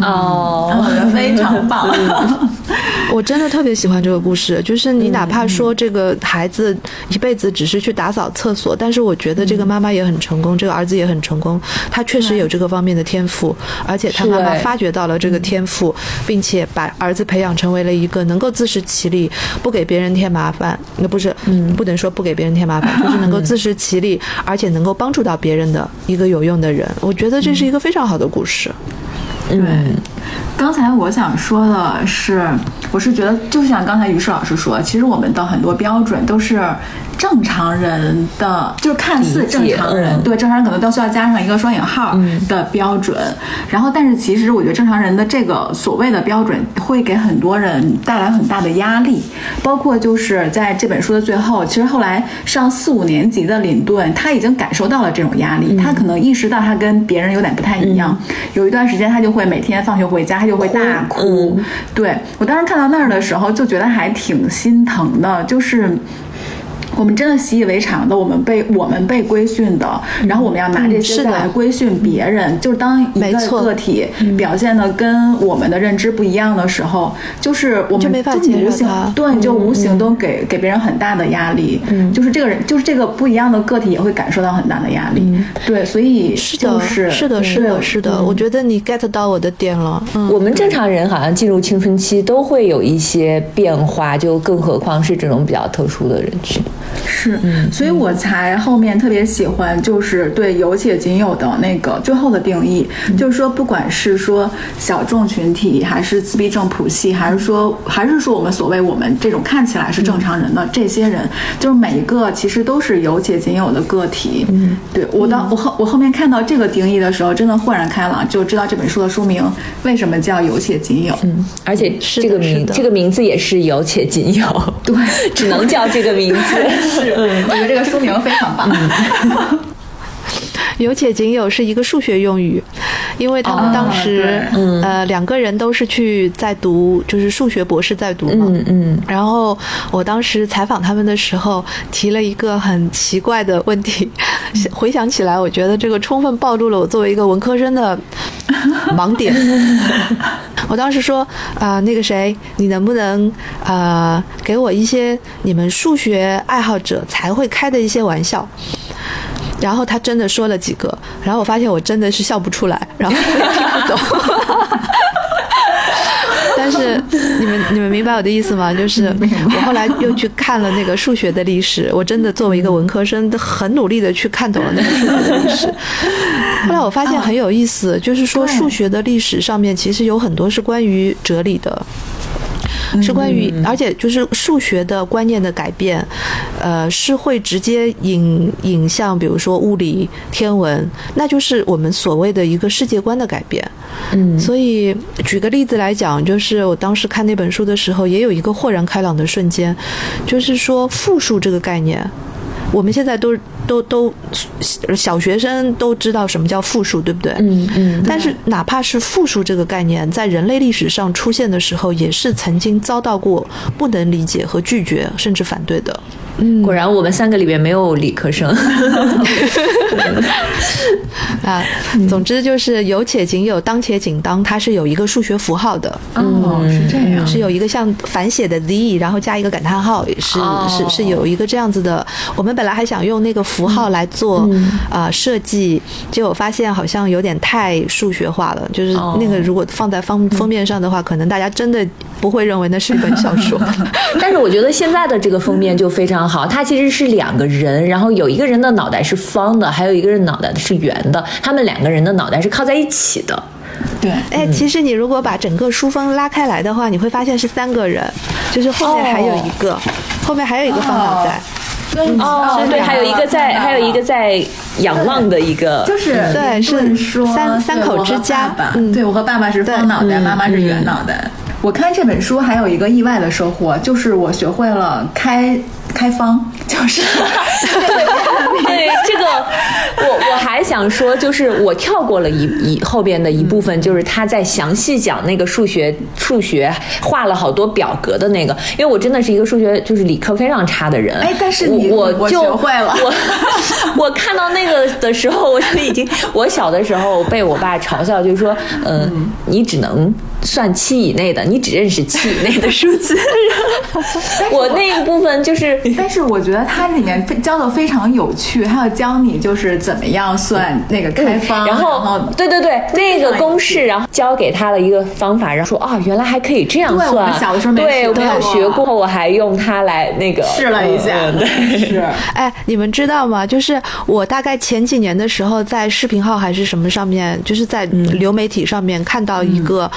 哦，我觉得非常棒。我真的特别喜欢这个故事，就是你哪怕说这个孩子一辈子只是去打扫厕所，但是我觉得这个妈妈也很成功，这个儿子也很成功，他确实有这个方面的天赋，而且他妈妈发掘到了这个天赋，并且把儿子培养成为了一个能够自食其力、不给别人添麻烦，那不是，嗯，不能说不给别人添麻烦，就是能够自食其力，而且能够帮助到别人的一个有用的人。我觉得这是一个非常好的故事。对，刚才我想说的是，我是觉得，就像刚才于适老师说，其实我们的很多标准都是。正常人的就是看似正常人，对正常人可能都需要加上一个双引号的标准。然后，但是其实我觉得正常人的这个所谓的标准会给很多人带来很大的压力。包括就是在这本书的最后，其实后来上四五年级的林顿他已经感受到了这种压力，他可能意识到他跟别人有点不太一样。有一段时间，他就会每天放学回家，他就会大哭。对我当时看到那儿的时候，就觉得还挺心疼的，就是。我们真的习以为常的，我们被我们被规训的，然后我们要拿这些来规训别人，就是当一个个体表现的跟我们的认知不一样的时候，就是我们就无形对，就无形都给给别人很大的压力，就是这个人，就是这个不一样的个体也会感受到很大的压力，对，所以是的，是的，是的，是的，我觉得你 get 到我的点了。我们正常人好像进入青春期都会有一些变化，就更何况是这种比较特殊的人群。是，所以我才后面特别喜欢，就是对有且仅有的那个最后的定义，就是说，不管是说小众群体，还是自闭症谱系，还是说，还是说我们所谓我们这种看起来是正常人的这些人，就是每一个其实都是有且仅有的个体。嗯，对我当我后我后面看到这个定义的时候，真的豁然开朗，就知道这本书的书名为什么叫有且仅有。嗯，而且这个名这个名字也是有且仅有，对，只能叫这个名字。是，我觉得这个书名非常棒。有且仅有是一个数学用语，因为他们当时呃两个人都是去在读，就是数学博士在读嘛。嗯嗯。然后我当时采访他们的时候提了一个很奇怪的问题，回想起来，我觉得这个充分暴露了我作为一个文科生的盲点。我当时说啊，那个谁，你能不能呃给我一些你们数学爱好者才会开的一些玩笑？然后他真的说了几个，然后我发现我真的是笑不出来，然后我 也听不懂。但是你们你们明白我的意思吗？就是我后来又去看了那个数学的历史，我真的作为一个文科生，都很努力的去看懂了那个数学的历史。后来我发现很有意思，就是说数学的历史上面其实有很多是关于哲理的。是关于，而且就是数学的观念的改变，呃，是会直接引引向，比如说物理、天文，那就是我们所谓的一个世界观的改变。嗯，所以举个例子来讲，就是我当时看那本书的时候，也有一个豁然开朗的瞬间，就是说复数这个概念。我们现在都都都小学生都知道什么叫复数，对不对？嗯嗯。但是哪怕是复数这个概念，在人类历史上出现的时候，也是曾经遭到过不能理解和拒绝，甚至反对的。嗯，果然我们三个里面没有理科生。啊，总之就是有且仅有，当且仅当，它是有一个数学符号的。哦，是这样，是有一个像反写的 z，然后加一个感叹号，是是是有一个这样子的。我们本来还想用那个符号来做啊设计，结果发现好像有点太数学化了。就是那个如果放在封封面上的话，可能大家真的不会认为那是一本小说。但是我觉得现在的这个封面就非常好，它其实是两个人，然后有一个人的脑袋是方的，还有一个人脑袋是圆的，他们两个人的脑袋是靠在一起的。对，哎，其实你如果把整个书封拉开来的话，你会发现是三个人，就是后面还有一个，后面还有一个方脑袋。哦，对，还有一个在，还有一个在仰望的一个，就是对，是说三三口之家。嗯，对我和爸爸是方脑袋，妈妈是圆脑袋。我看这本书还有一个意外的收获，就是我学会了开开方，就是 对这个，我我还想说，就是我跳过了一一后边的一部分，就是他在详细讲那个数学数学画了好多表格的那个，因为我真的是一个数学就是理科非常差的人。哎，但是你我我学会了，我我看到那个的时候，我就已经我小的时候被我爸嘲笑，就是说，嗯，你只能算七以内的。你只认识七以内的数字，我那一部分就是，但是我觉得它里面教的非常有趣，还有教你就是怎么样算那个开方，然后对对对，那个公式，然后教给他了一个方法，然后说啊，原来还可以这样算。我们小的时候没对，我有学过，我还用它来那个试了一下。对，是。哎，你们知道吗？就是我大概前几年的时候，在视频号还是什么上面，就是在流媒体上面看到一个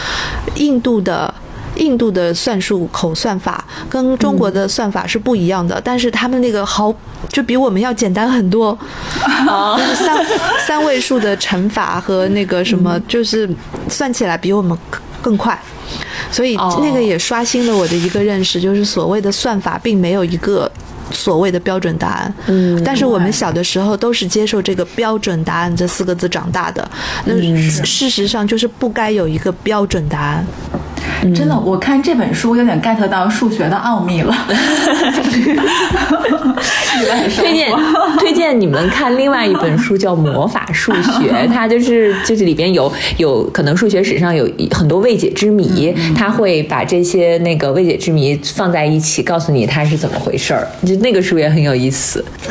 印度的。印度的算术口算法跟中国的算法是不一样的，但是他们那个好就比我们要简单很多，三三位数的乘法和那个什么，就是算起来比我们更快，所以那个也刷新了我的一个认识，就是所谓的算法并没有一个所谓的标准答案。嗯，但是我们小的时候都是接受这个标准答案这四个字长大的，那事实上就是不该有一个标准答案。真的，我看这本书有点 get 到数学的奥秘了。推荐 推荐你们看另外一本书，叫《魔法数学》，它就是就是里边有有可能数学史上有很多未解之谜，它会把这些那个未解之谜放在一起，告诉你它是怎么回事儿。就那个书也很有意思。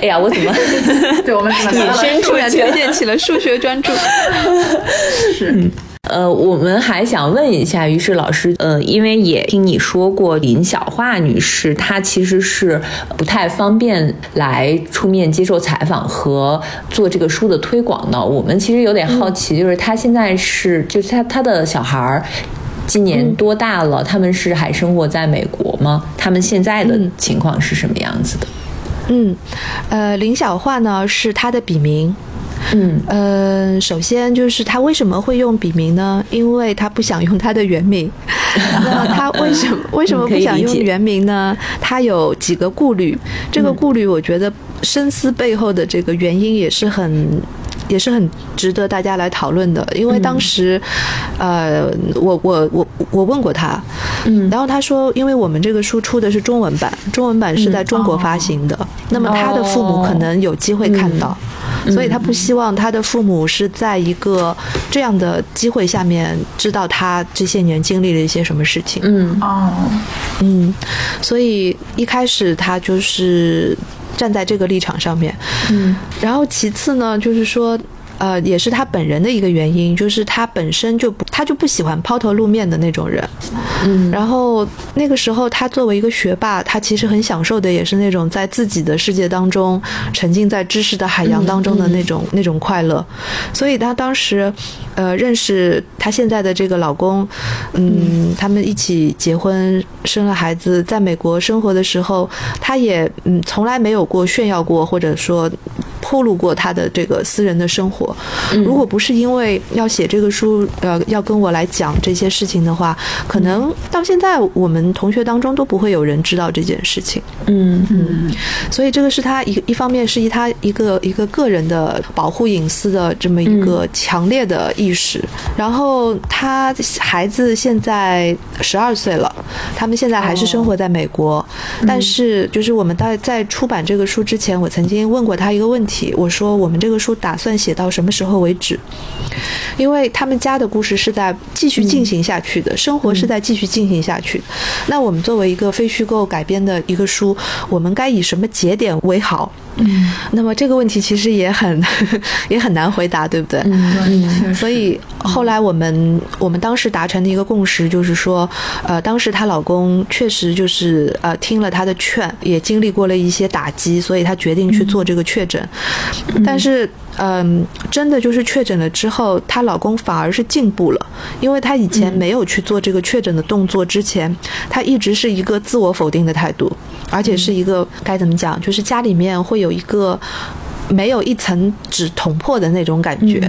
哎呀，我怎么 对我们引申出来推荐起了数学专注？是。呃，我们还想问一下于是老师，呃，因为也听你说过林小桦女士，她其实是不太方便来出面接受采访和做这个书的推广的。我们其实有点好奇，就是她现在是，就是她她的小孩儿今年多大了？他们是还生活在美国吗？他们现在的情况是什么样子的？嗯，呃，林小桦呢是他的笔名。嗯呃，首先就是他为什么会用笔名呢？因为他不想用他的原名。那他为什么为什么不想用原名呢？他有几个顾虑。这个顾虑，我觉得深思背后的这个原因也是很也是很值得大家来讨论的。因为当时，呃，我我我我问过他，嗯，然后他说，因为我们这个书出的是中文版，中文版是在中国发行的，那么他的父母可能有机会看到。所以他不希望他的父母是在一个这样的机会下面知道他这些年经历了一些什么事情。嗯哦，嗯，所以一开始他就是站在这个立场上面。嗯，然后其次呢，就是说，呃，也是他本人的一个原因，就是他本身就不他就不喜欢抛头露面的那种人。嗯，然后那个时候他作为一个学霸，他其实很享受的也是那种在自己的世界当中沉浸在知识的海洋当中的那种、那种快乐，所以他当时。呃，认识他现在的这个老公，嗯，他们一起结婚，生了孩子，在美国生活的时候，他也嗯从来没有过炫耀过，或者说透露过他的这个私人的生活。如果不是因为要写这个书，呃，要跟我来讲这些事情的话，可能到现在我们同学当中都不会有人知道这件事情。嗯嗯，所以这个是他一一方面是以他一个一个个人的保护隐私的这么一个强烈的意识。然后他孩子现在十二岁了，他们现在还是生活在美国。但是就是我们在在出版这个书之前，我曾经问过他一个问题，我说我们这个书打算写到什么时候为止？因为他们家的故事是在继续进行下去的，生活是在继续进行下去。那我们作为一个非虚构改编的一个书，我们该以什么节点为好？嗯，那么这个问题其实也很 也很难回答，对不对？嗯，所以后来我们我们当时达成的一个共识就是说，呃，当时她老公确实就是呃听了她的劝，也经历过了一些打击，所以她决定去做这个确诊。但是，嗯，真的就是确诊了之后，她老公反而是进步了，因为她以前没有去做这个确诊的动作之前，她一直是一个自我否定的态度。而且是一个该怎么讲，就是家里面会有一个没有一层纸捅破的那种感觉。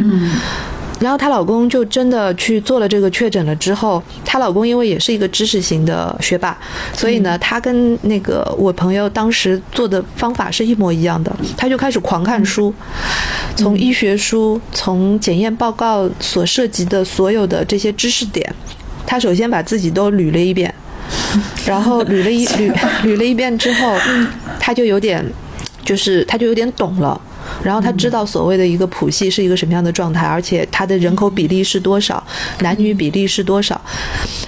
然后她老公就真的去做了这个确诊了之后，她老公因为也是一个知识型的学霸，所以呢，他跟那个我朋友当时做的方法是一模一样的，他就开始狂看书，从医学书，从检验报告所涉及的所有的这些知识点，他首先把自己都捋了一遍。然后捋了一捋捋了一遍之后，他就有点，就是他就有点懂了。然后他知道所谓的一个谱系是一个什么样的状态，而且它的人口比例是多少，男女比例是多少。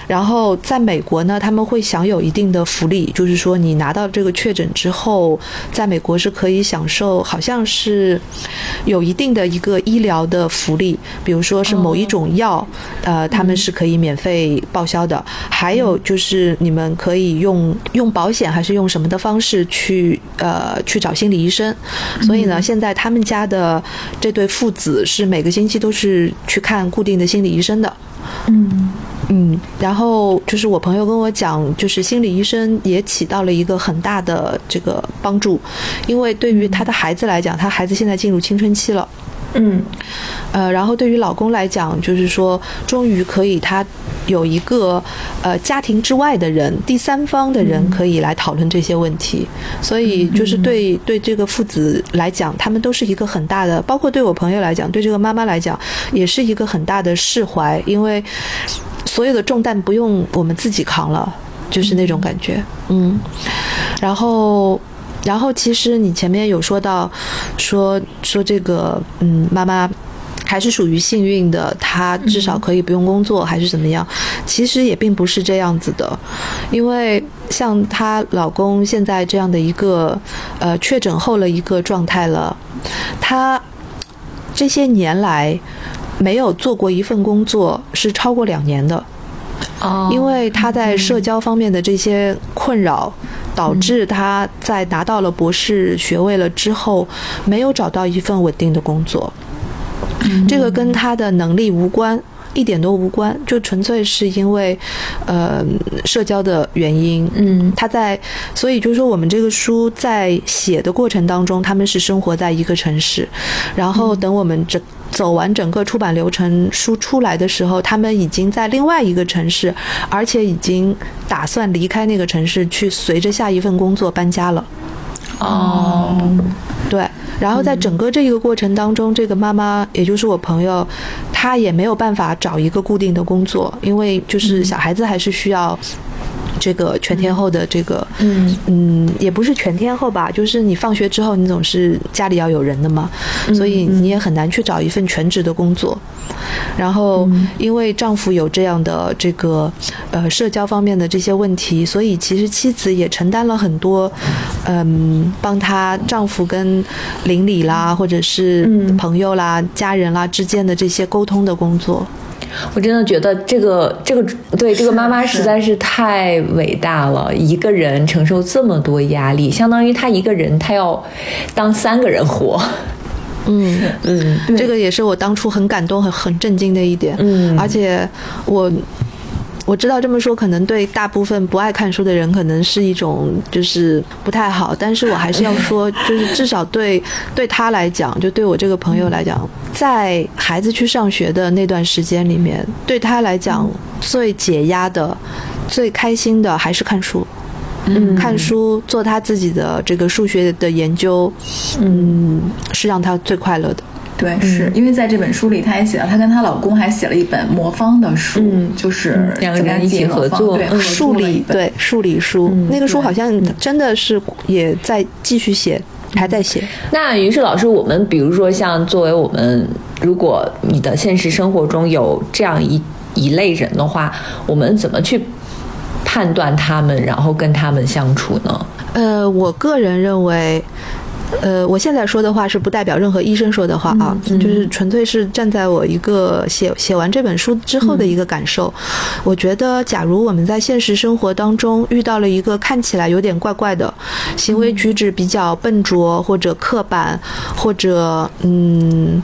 然后在美国呢，他们会享有一定的福利，就是说你拿到这个确诊之后，在美国是可以享受，好像是有一定的一个医疗的福利，比如说是某一种药，呃，他们是可以免费报销的。还有就是你们可以用用保险还是用什么的方式去呃去找心理医生。所以呢，现在他们家的这对父子是每个星期都是去看固定的心理医生的。嗯嗯，然后就是我朋友跟我讲，就是心理医生也起到了一个很大的这个帮助，因为对于他的孩子来讲，他孩子现在进入青春期了。嗯，呃，然后对于老公来讲，就是说，终于可以他有一个呃家庭之外的人，第三方的人可以来讨论这些问题，所以就是对对这个父子来讲，他们都是一个很大的，包括对我朋友来讲，对这个妈妈来讲，也是一个很大的释怀，因为所有的重担不用我们自己扛了，就是那种感觉，嗯，然后。然后其实你前面有说到，说说这个，嗯，妈妈还是属于幸运的，她至少可以不用工作，还是怎么样？其实也并不是这样子的，因为像她老公现在这样的一个，呃，确诊后的一个状态了，她这些年来没有做过一份工作是超过两年的，哦，因为她在社交方面的这些困扰。导致他在拿到了博士学位了之后，没有找到一份稳定的工作。这个跟他的能力无关，一点都无关，就纯粹是因为，呃，社交的原因。嗯，他在，所以就是说，我们这个书在写的过程当中，他们是生活在一个城市，然后等我们整。走完整个出版流程，书出来的时候，他们已经在另外一个城市，而且已经打算离开那个城市，去随着下一份工作搬家了。哦，对。然后在整个这一个过程当中，这个妈妈，也就是我朋友，她也没有办法找一个固定的工作，因为就是小孩子还是需要。这个全天候的这个，嗯嗯，也不是全天候吧，就是你放学之后，你总是家里要有人的嘛，所以你也很难去找一份全职的工作。然后，因为丈夫有这样的这个呃社交方面的这些问题，所以其实妻子也承担了很多嗯，帮她丈夫跟邻里啦，或者是朋友啦、家人啦之间的这些沟通的工作。我真的觉得这个这个对这个妈妈实在是太伟大了，一个人承受这么多压力，相当于她一个人她要当三个人活。嗯嗯，这个也是我当初很感动、很很震惊的一点。嗯，而且我。我知道这么说可能对大部分不爱看书的人可能是一种就是不太好，但是我还是要说，就是至少对对他来讲，就对我这个朋友来讲，在孩子去上学的那段时间里面，对他来讲最解压的、最开心的还是看书。嗯，看书做他自己的这个数学的研究，嗯，是让他最快乐的。对，是因为在这本书里，她也写了，她跟她老公还写了一本魔方的书，就是两个人一起合作，对，数理，对，数理书。那个书好像真的是也在继续写，还在写。那于是老师，我们比如说像作为我们，如果你的现实生活中有这样一一类人的话，我们怎么去判断他们，然后跟他们相处呢？呃，我个人认为。呃，我现在说的话是不代表任何医生说的话啊，就是纯粹是站在我一个写写完这本书之后的一个感受。我觉得，假如我们在现实生活当中遇到了一个看起来有点怪怪的，行为举止比较笨拙或者刻板，或者嗯，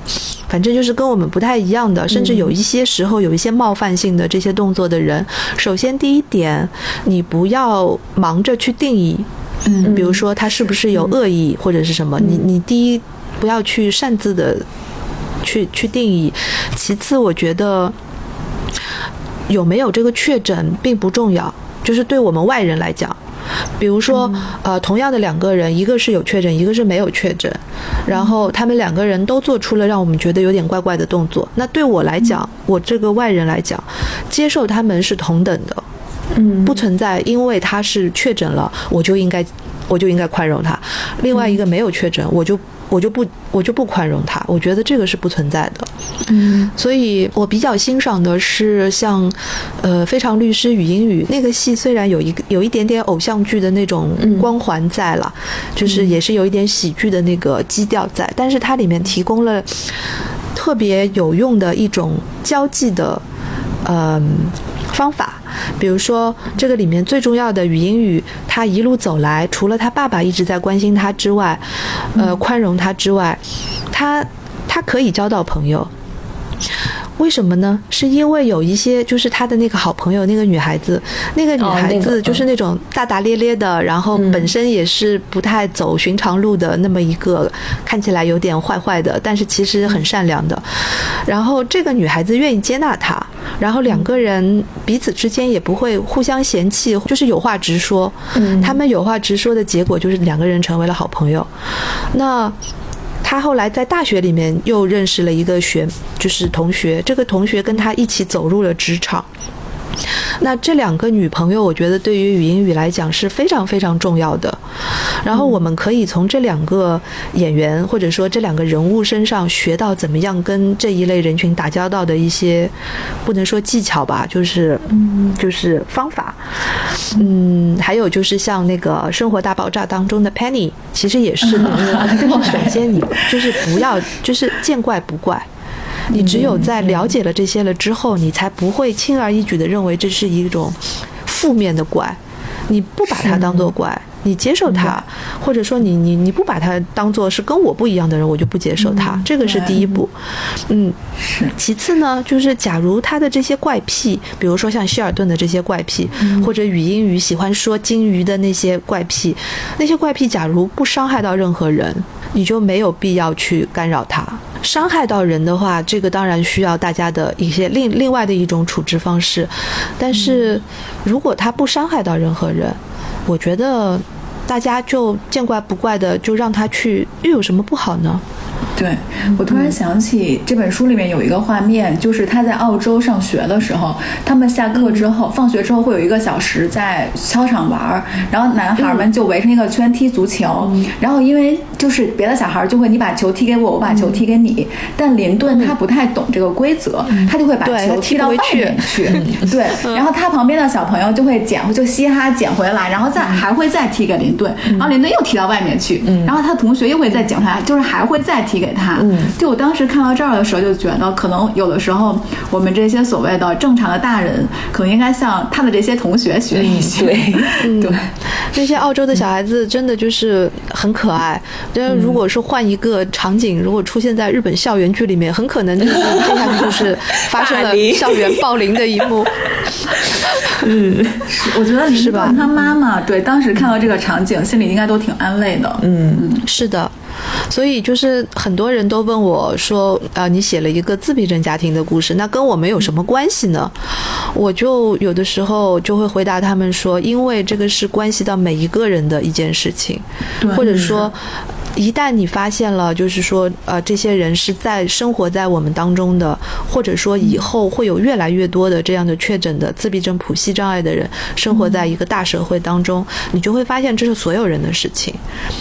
反正就是跟我们不太一样的，甚至有一些时候有一些冒犯性的这些动作的人，首先第一点，你不要忙着去定义。嗯，比如说他是不是有恶意或者是什么？你你第一不要去擅自的去去定义，其次我觉得有没有这个确诊并不重要，就是对我们外人来讲，比如说呃同样的两个人，一个是有确诊，一个是没有确诊，然后他们两个人都做出了让我们觉得有点怪怪的动作，那对我来讲，我这个外人来讲，接受他们是同等的。嗯，不存在，因为他是确诊了，我就应该，我就应该宽容他。另外一个没有确诊，我就我就不我就不宽容他。我觉得这个是不存在的。嗯，所以我比较欣赏的是像，呃，《非常律师与英语》那个戏，虽然有一个有一点点偶像剧的那种光环在了，就是也是有一点喜剧的那个基调在，但是它里面提供了特别有用的一种交际的，嗯。方法，比如说这个里面最重要的语音语，他一路走来，除了他爸爸一直在关心他之外，呃，宽容他之外，他他可以交到朋友。为什么呢？是因为有一些就是他的那个好朋友，那个女孩子，那个女孩子就是那种大大咧咧的，然后本身也是不太走寻常路的那么一个，看起来有点坏坏的，但是其实很善良的。然后这个女孩子愿意接纳他，然后两个人彼此之间也不会互相嫌弃，就是有话直说。他们有话直说的结果就是两个人成为了好朋友。那。他后来在大学里面又认识了一个学，就是同学。这个同学跟他一起走入了职场。那这两个女朋友，我觉得对于语音语来讲是非常非常重要的。然后我们可以从这两个演员或者说这两个人物身上学到怎么样跟这一类人群打交道的一些，不能说技巧吧，就是就是方法。嗯，还有就是像那个《生活大爆炸》当中的 Penny，其实也是 的。首先你就是不要就是见怪不怪。你只有在了解了这些了之后，你才不会轻而易举的认为这是一种负面的怪，你不把它当做怪，你接受它，或者说你你你不把它当做是跟我不一样的人，我就不接受他，这个是第一步。嗯，是。其次呢，就是假如他的这些怪癖，比如说像希尔顿的这些怪癖，或者语音语喜欢说金鱼的那些怪癖，那些怪癖假如不伤害到任何人，你就没有必要去干扰他。伤害到人的话，这个当然需要大家的一些另另外的一种处置方式。但是，如果他不伤害到任何人，我觉得大家就见怪不怪的，就让他去，又有什么不好呢？对我突然想起这本书里面有一个画面，就是他在澳洲上学的时候，他们下课之后，放学之后会有一个小时在操场玩儿，然后男孩们就围成一个圈踢足球，然后因为就是别的小孩就会你把球踢给我，我把球踢给你，但林顿他不太懂这个规则，他就会把球踢到外面去，对，然后他旁边的小朋友就会捡，就嘻哈捡回来，然后再还会再踢给林顿，然后林顿又踢到外面去，然后他同学又会再捡回来，就是还会再踢给。他，就我当时看到这儿的时候，就觉得可能有的时候，我们这些所谓的正常的大人，可能应该向他的这些同学学一学。对，对，那些澳洲的小孩子真的就是很可爱。但如果是换一个场景，如果出现在日本校园剧里面，很可能就是 接下去就是发生了校园暴凌的一幕。嗯，我觉得是吧？他妈妈对当时看到这个场景，心里应该都挺安慰的。嗯，是的。所以就是很多人都问我说：“啊，你写了一个自闭症家庭的故事，那跟我们有什么关系呢？”我就有的时候就会回答他们说：“因为这个是关系到每一个人的一件事情，或者说。”一旦你发现了，就是说，呃，这些人是在生活在我们当中的，或者说以后会有越来越多的这样的确诊的自闭症谱系障碍的人生活在一个大社会当中，你就会发现这是所有人的事情。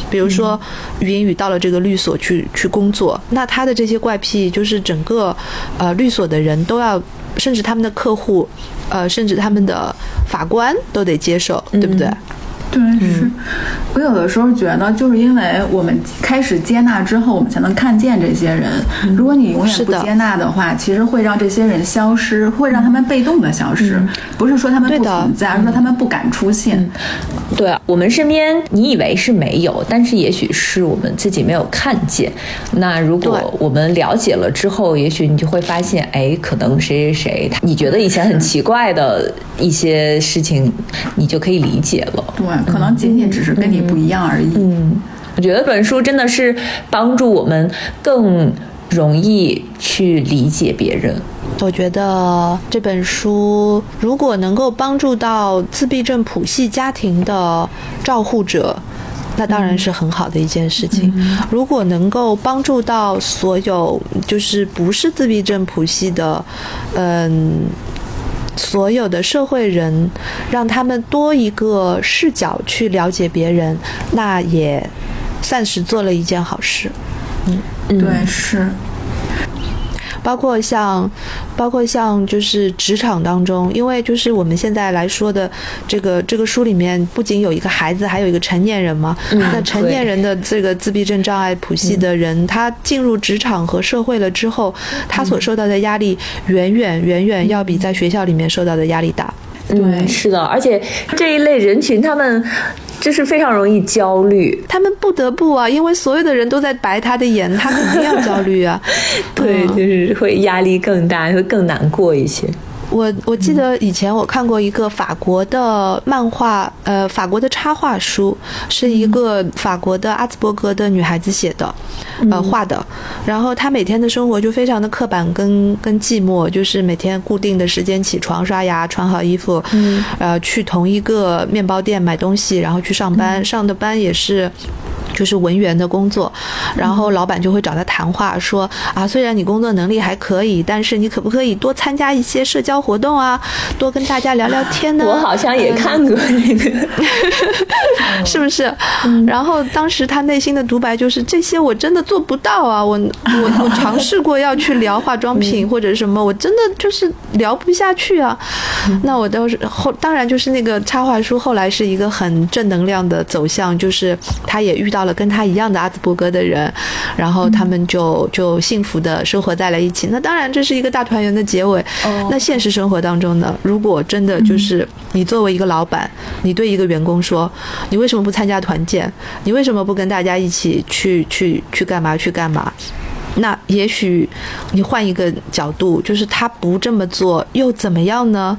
比如说，于英语到了这个律所去去工作，那他的这些怪癖，就是整个呃律所的人都要，甚至他们的客户，呃，甚至他们的法官都得接受，对不对？对，是我有的时候觉得，就是因为我们开始接纳之后，我们才能看见这些人。如果你永远不接纳的话，其实会让这些人消失，会让他们被动的消失。不是说他们不存在，而是说他们不敢出现。对我们身边，你以为是没有，但是也许是我们自己没有看见。那如果我们了解了之后，也许你就会发现，哎，可能谁谁谁，你觉得以前很奇怪的一些事情，你就可以理解了。对。可能仅仅只是跟你不一样而已。嗯，我觉得本书真的是帮助我们更容易去理解别人。我觉得这本书如果能够帮助到自闭症谱系家庭的照护者，那当然是很好的一件事情。如果能够帮助到所有就是不是自闭症谱系的，嗯。所有的社会人，让他们多一个视角去了解别人，那也算是做了一件好事。嗯，对，是。包括像，包括像就是职场当中，因为就是我们现在来说的这个这个书里面，不仅有一个孩子，还有一个成年人嘛。那成年人的这个自闭症障碍谱系的人，他进入职场和社会了之后，他所受到的压力远远远远要比在学校里面受到的压力大。对，是的，而且这一类人群他们。就是非常容易焦虑，他们不得不啊，因为所有的人都在白他的眼，他肯定要焦虑啊。对，就是会压力更大，会更难过一些。我我记得以前我看过一个法国的漫画，呃，法国的插画书，是一个法国的阿兹伯格的女孩子写的，呃，画的。然后她每天的生活就非常的刻板跟跟寂寞，就是每天固定的时间起床、刷牙、穿好衣服，呃，去同一个面包店买东西，然后去上班，上的班也是。就是文员的工作，然后老板就会找他谈话，说啊，虽然你工作能力还可以，但是你可不可以多参加一些社交活动啊，多跟大家聊聊天呢？我好像也看过那个，是不是？然后当时他内心的独白就是这些我真的做不到啊，我我我尝试过要去聊化妆品或者什么，我真的就是聊不下去啊。那我倒是后当然就是那个插画书后来是一个很正能量的走向，就是他也遇到了。跟他一样的阿兹伯格的人，然后他们就就幸福的生活在了一起。那当然这是一个大团圆的结尾。那现实生活当中呢？如果真的就是你作为一个老板，你对一个员工说，你为什么不参加团建？你为什么不跟大家一起去去去干嘛去干嘛？那也许你换一个角度，就是他不这么做又怎么样呢？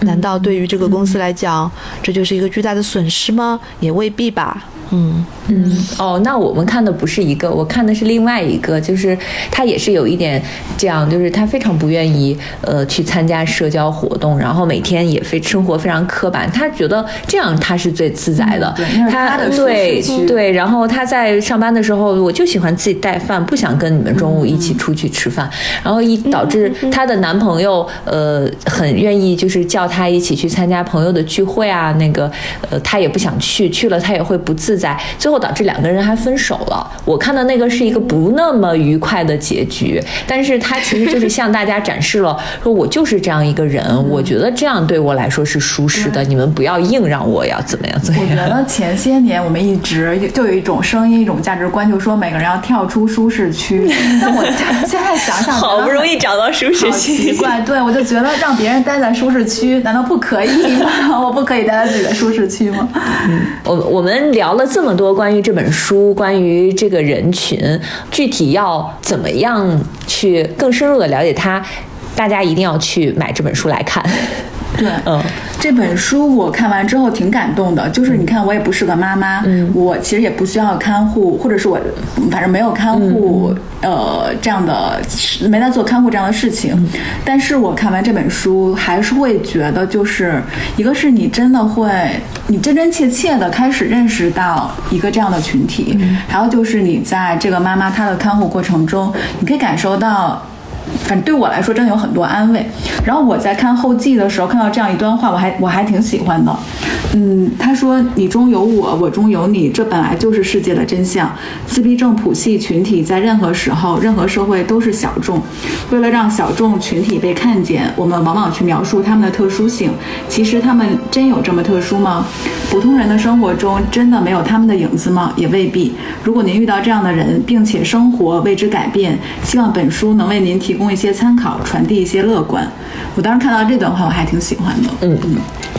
难道对于这个公司来讲，这就是一个巨大的损失吗？也未必吧。嗯。嗯。哦，那我们看的不是一个，我看的是另外一个，就是他也是有一点这样，就是他非常不愿意呃去参加社交活动，然后每天也非生活非常刻板，他觉得这样他是最自在的。对，对然后他在上班的时候，我就喜欢自己带饭，不想跟你们中午一起出去吃饭，然后一导致她的男朋友呃很愿意就是叫她一起去参加朋友的聚会啊，那个呃她也不想去，去了她也会不自在，最后导致两个人还分手了。我看到那个是一个不那么愉快的结局，但是他其实就是 向大家展示了，说我就是这样一个人，我觉得这样对我来说是舒适的，你们不要硬让我要怎么样怎么样我觉。得前些年我们一直就有一种声音、一种价值观，就说每个人要跳出舒适区。但我现在想想，好不容易找到舒适好奇区，怪，对我就觉得让别人待在舒适区，难道不可以吗？我不可以待在自己的舒适区吗？我我们聊了这么多关于这本书，关于这个人群，具体要怎么样去更深入的了解它，大家一定要去买这本书来看。对，嗯这本书我看完之后挺感动的。就是你看，我也不是个妈妈，嗯我其实也不需要看护，或者是我反正没有看护，嗯呃，这样的没在做看护这样的事情。但是我看完这本书，还是会觉得，就是一个是你真的会，你真真切切的开始认识到一个这样的群体，还有就是你在这个妈妈她的看护过程中，你可以感受到。反正对我来说，真的有很多安慰。然后我在看后记的时候，看到这样一段话，我还我还挺喜欢的。嗯，他说：“你中有我，我中有你，这本来就是世界的真相。自闭症谱系群体在任何时候、任何社会都是小众。为了让小众群体被看见，我们往往去描述他们的特殊性。其实他们真有这么特殊吗？普通人的生活中真的没有他们的影子吗？也未必。如果您遇到这样的人，并且生活为之改变，希望本书能为您提供一些参考，传递一些乐观。我当时看到这段话，我还挺喜欢的。嗯嗯，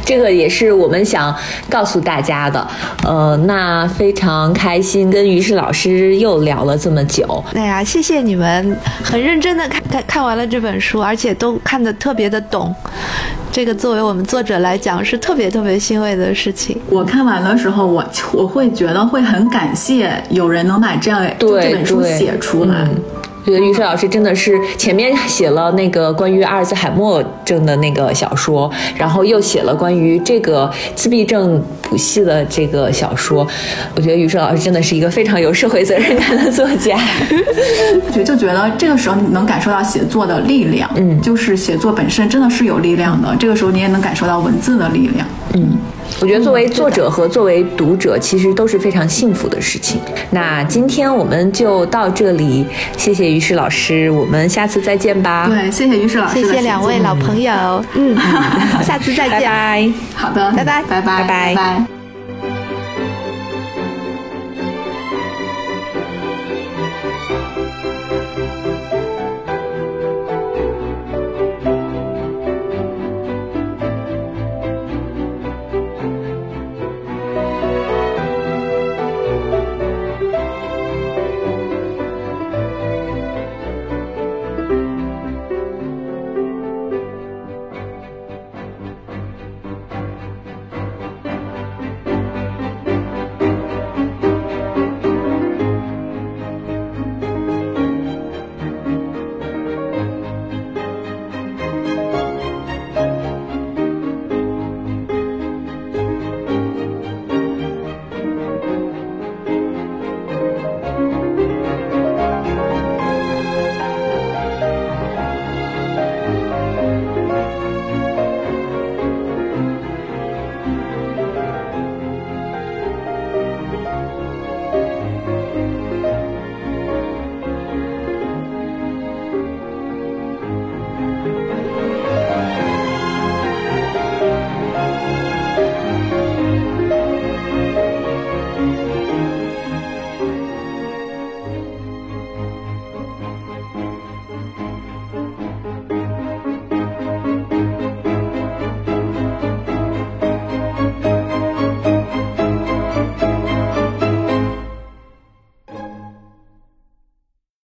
这个也是我们想告诉大家的。呃，那非常开心跟于适老师又聊了这么久。哎呀，谢谢你们，很认真的看看看完了这本书，而且都看得特别的懂。这个作为我们作者来讲是特别特别欣慰的事情。我看完的时候，我我会觉得会很感谢有人能把这样对这本书写出来。嗯觉得于适老师真的是前面写了那个关于阿尔兹海默症的那个小说，然后又写了关于这个自闭症谱系的这个小说。我觉得于适老师真的是一个非常有社会责任感的作家。就就觉得这个时候你能感受到写作的力量，嗯就是写作本身真的是有力量的。这个时候你也能感受到文字的力量。嗯，我觉得作为作者和作为读者，其实都是非常幸福的事情。那今天我们就到这里，谢谢于适老师，我们下次再见吧。对，谢谢于适老师谢谢两位老朋友，嗯，下次再拜见。拜。好的，拜拜拜拜，拜拜拜拜。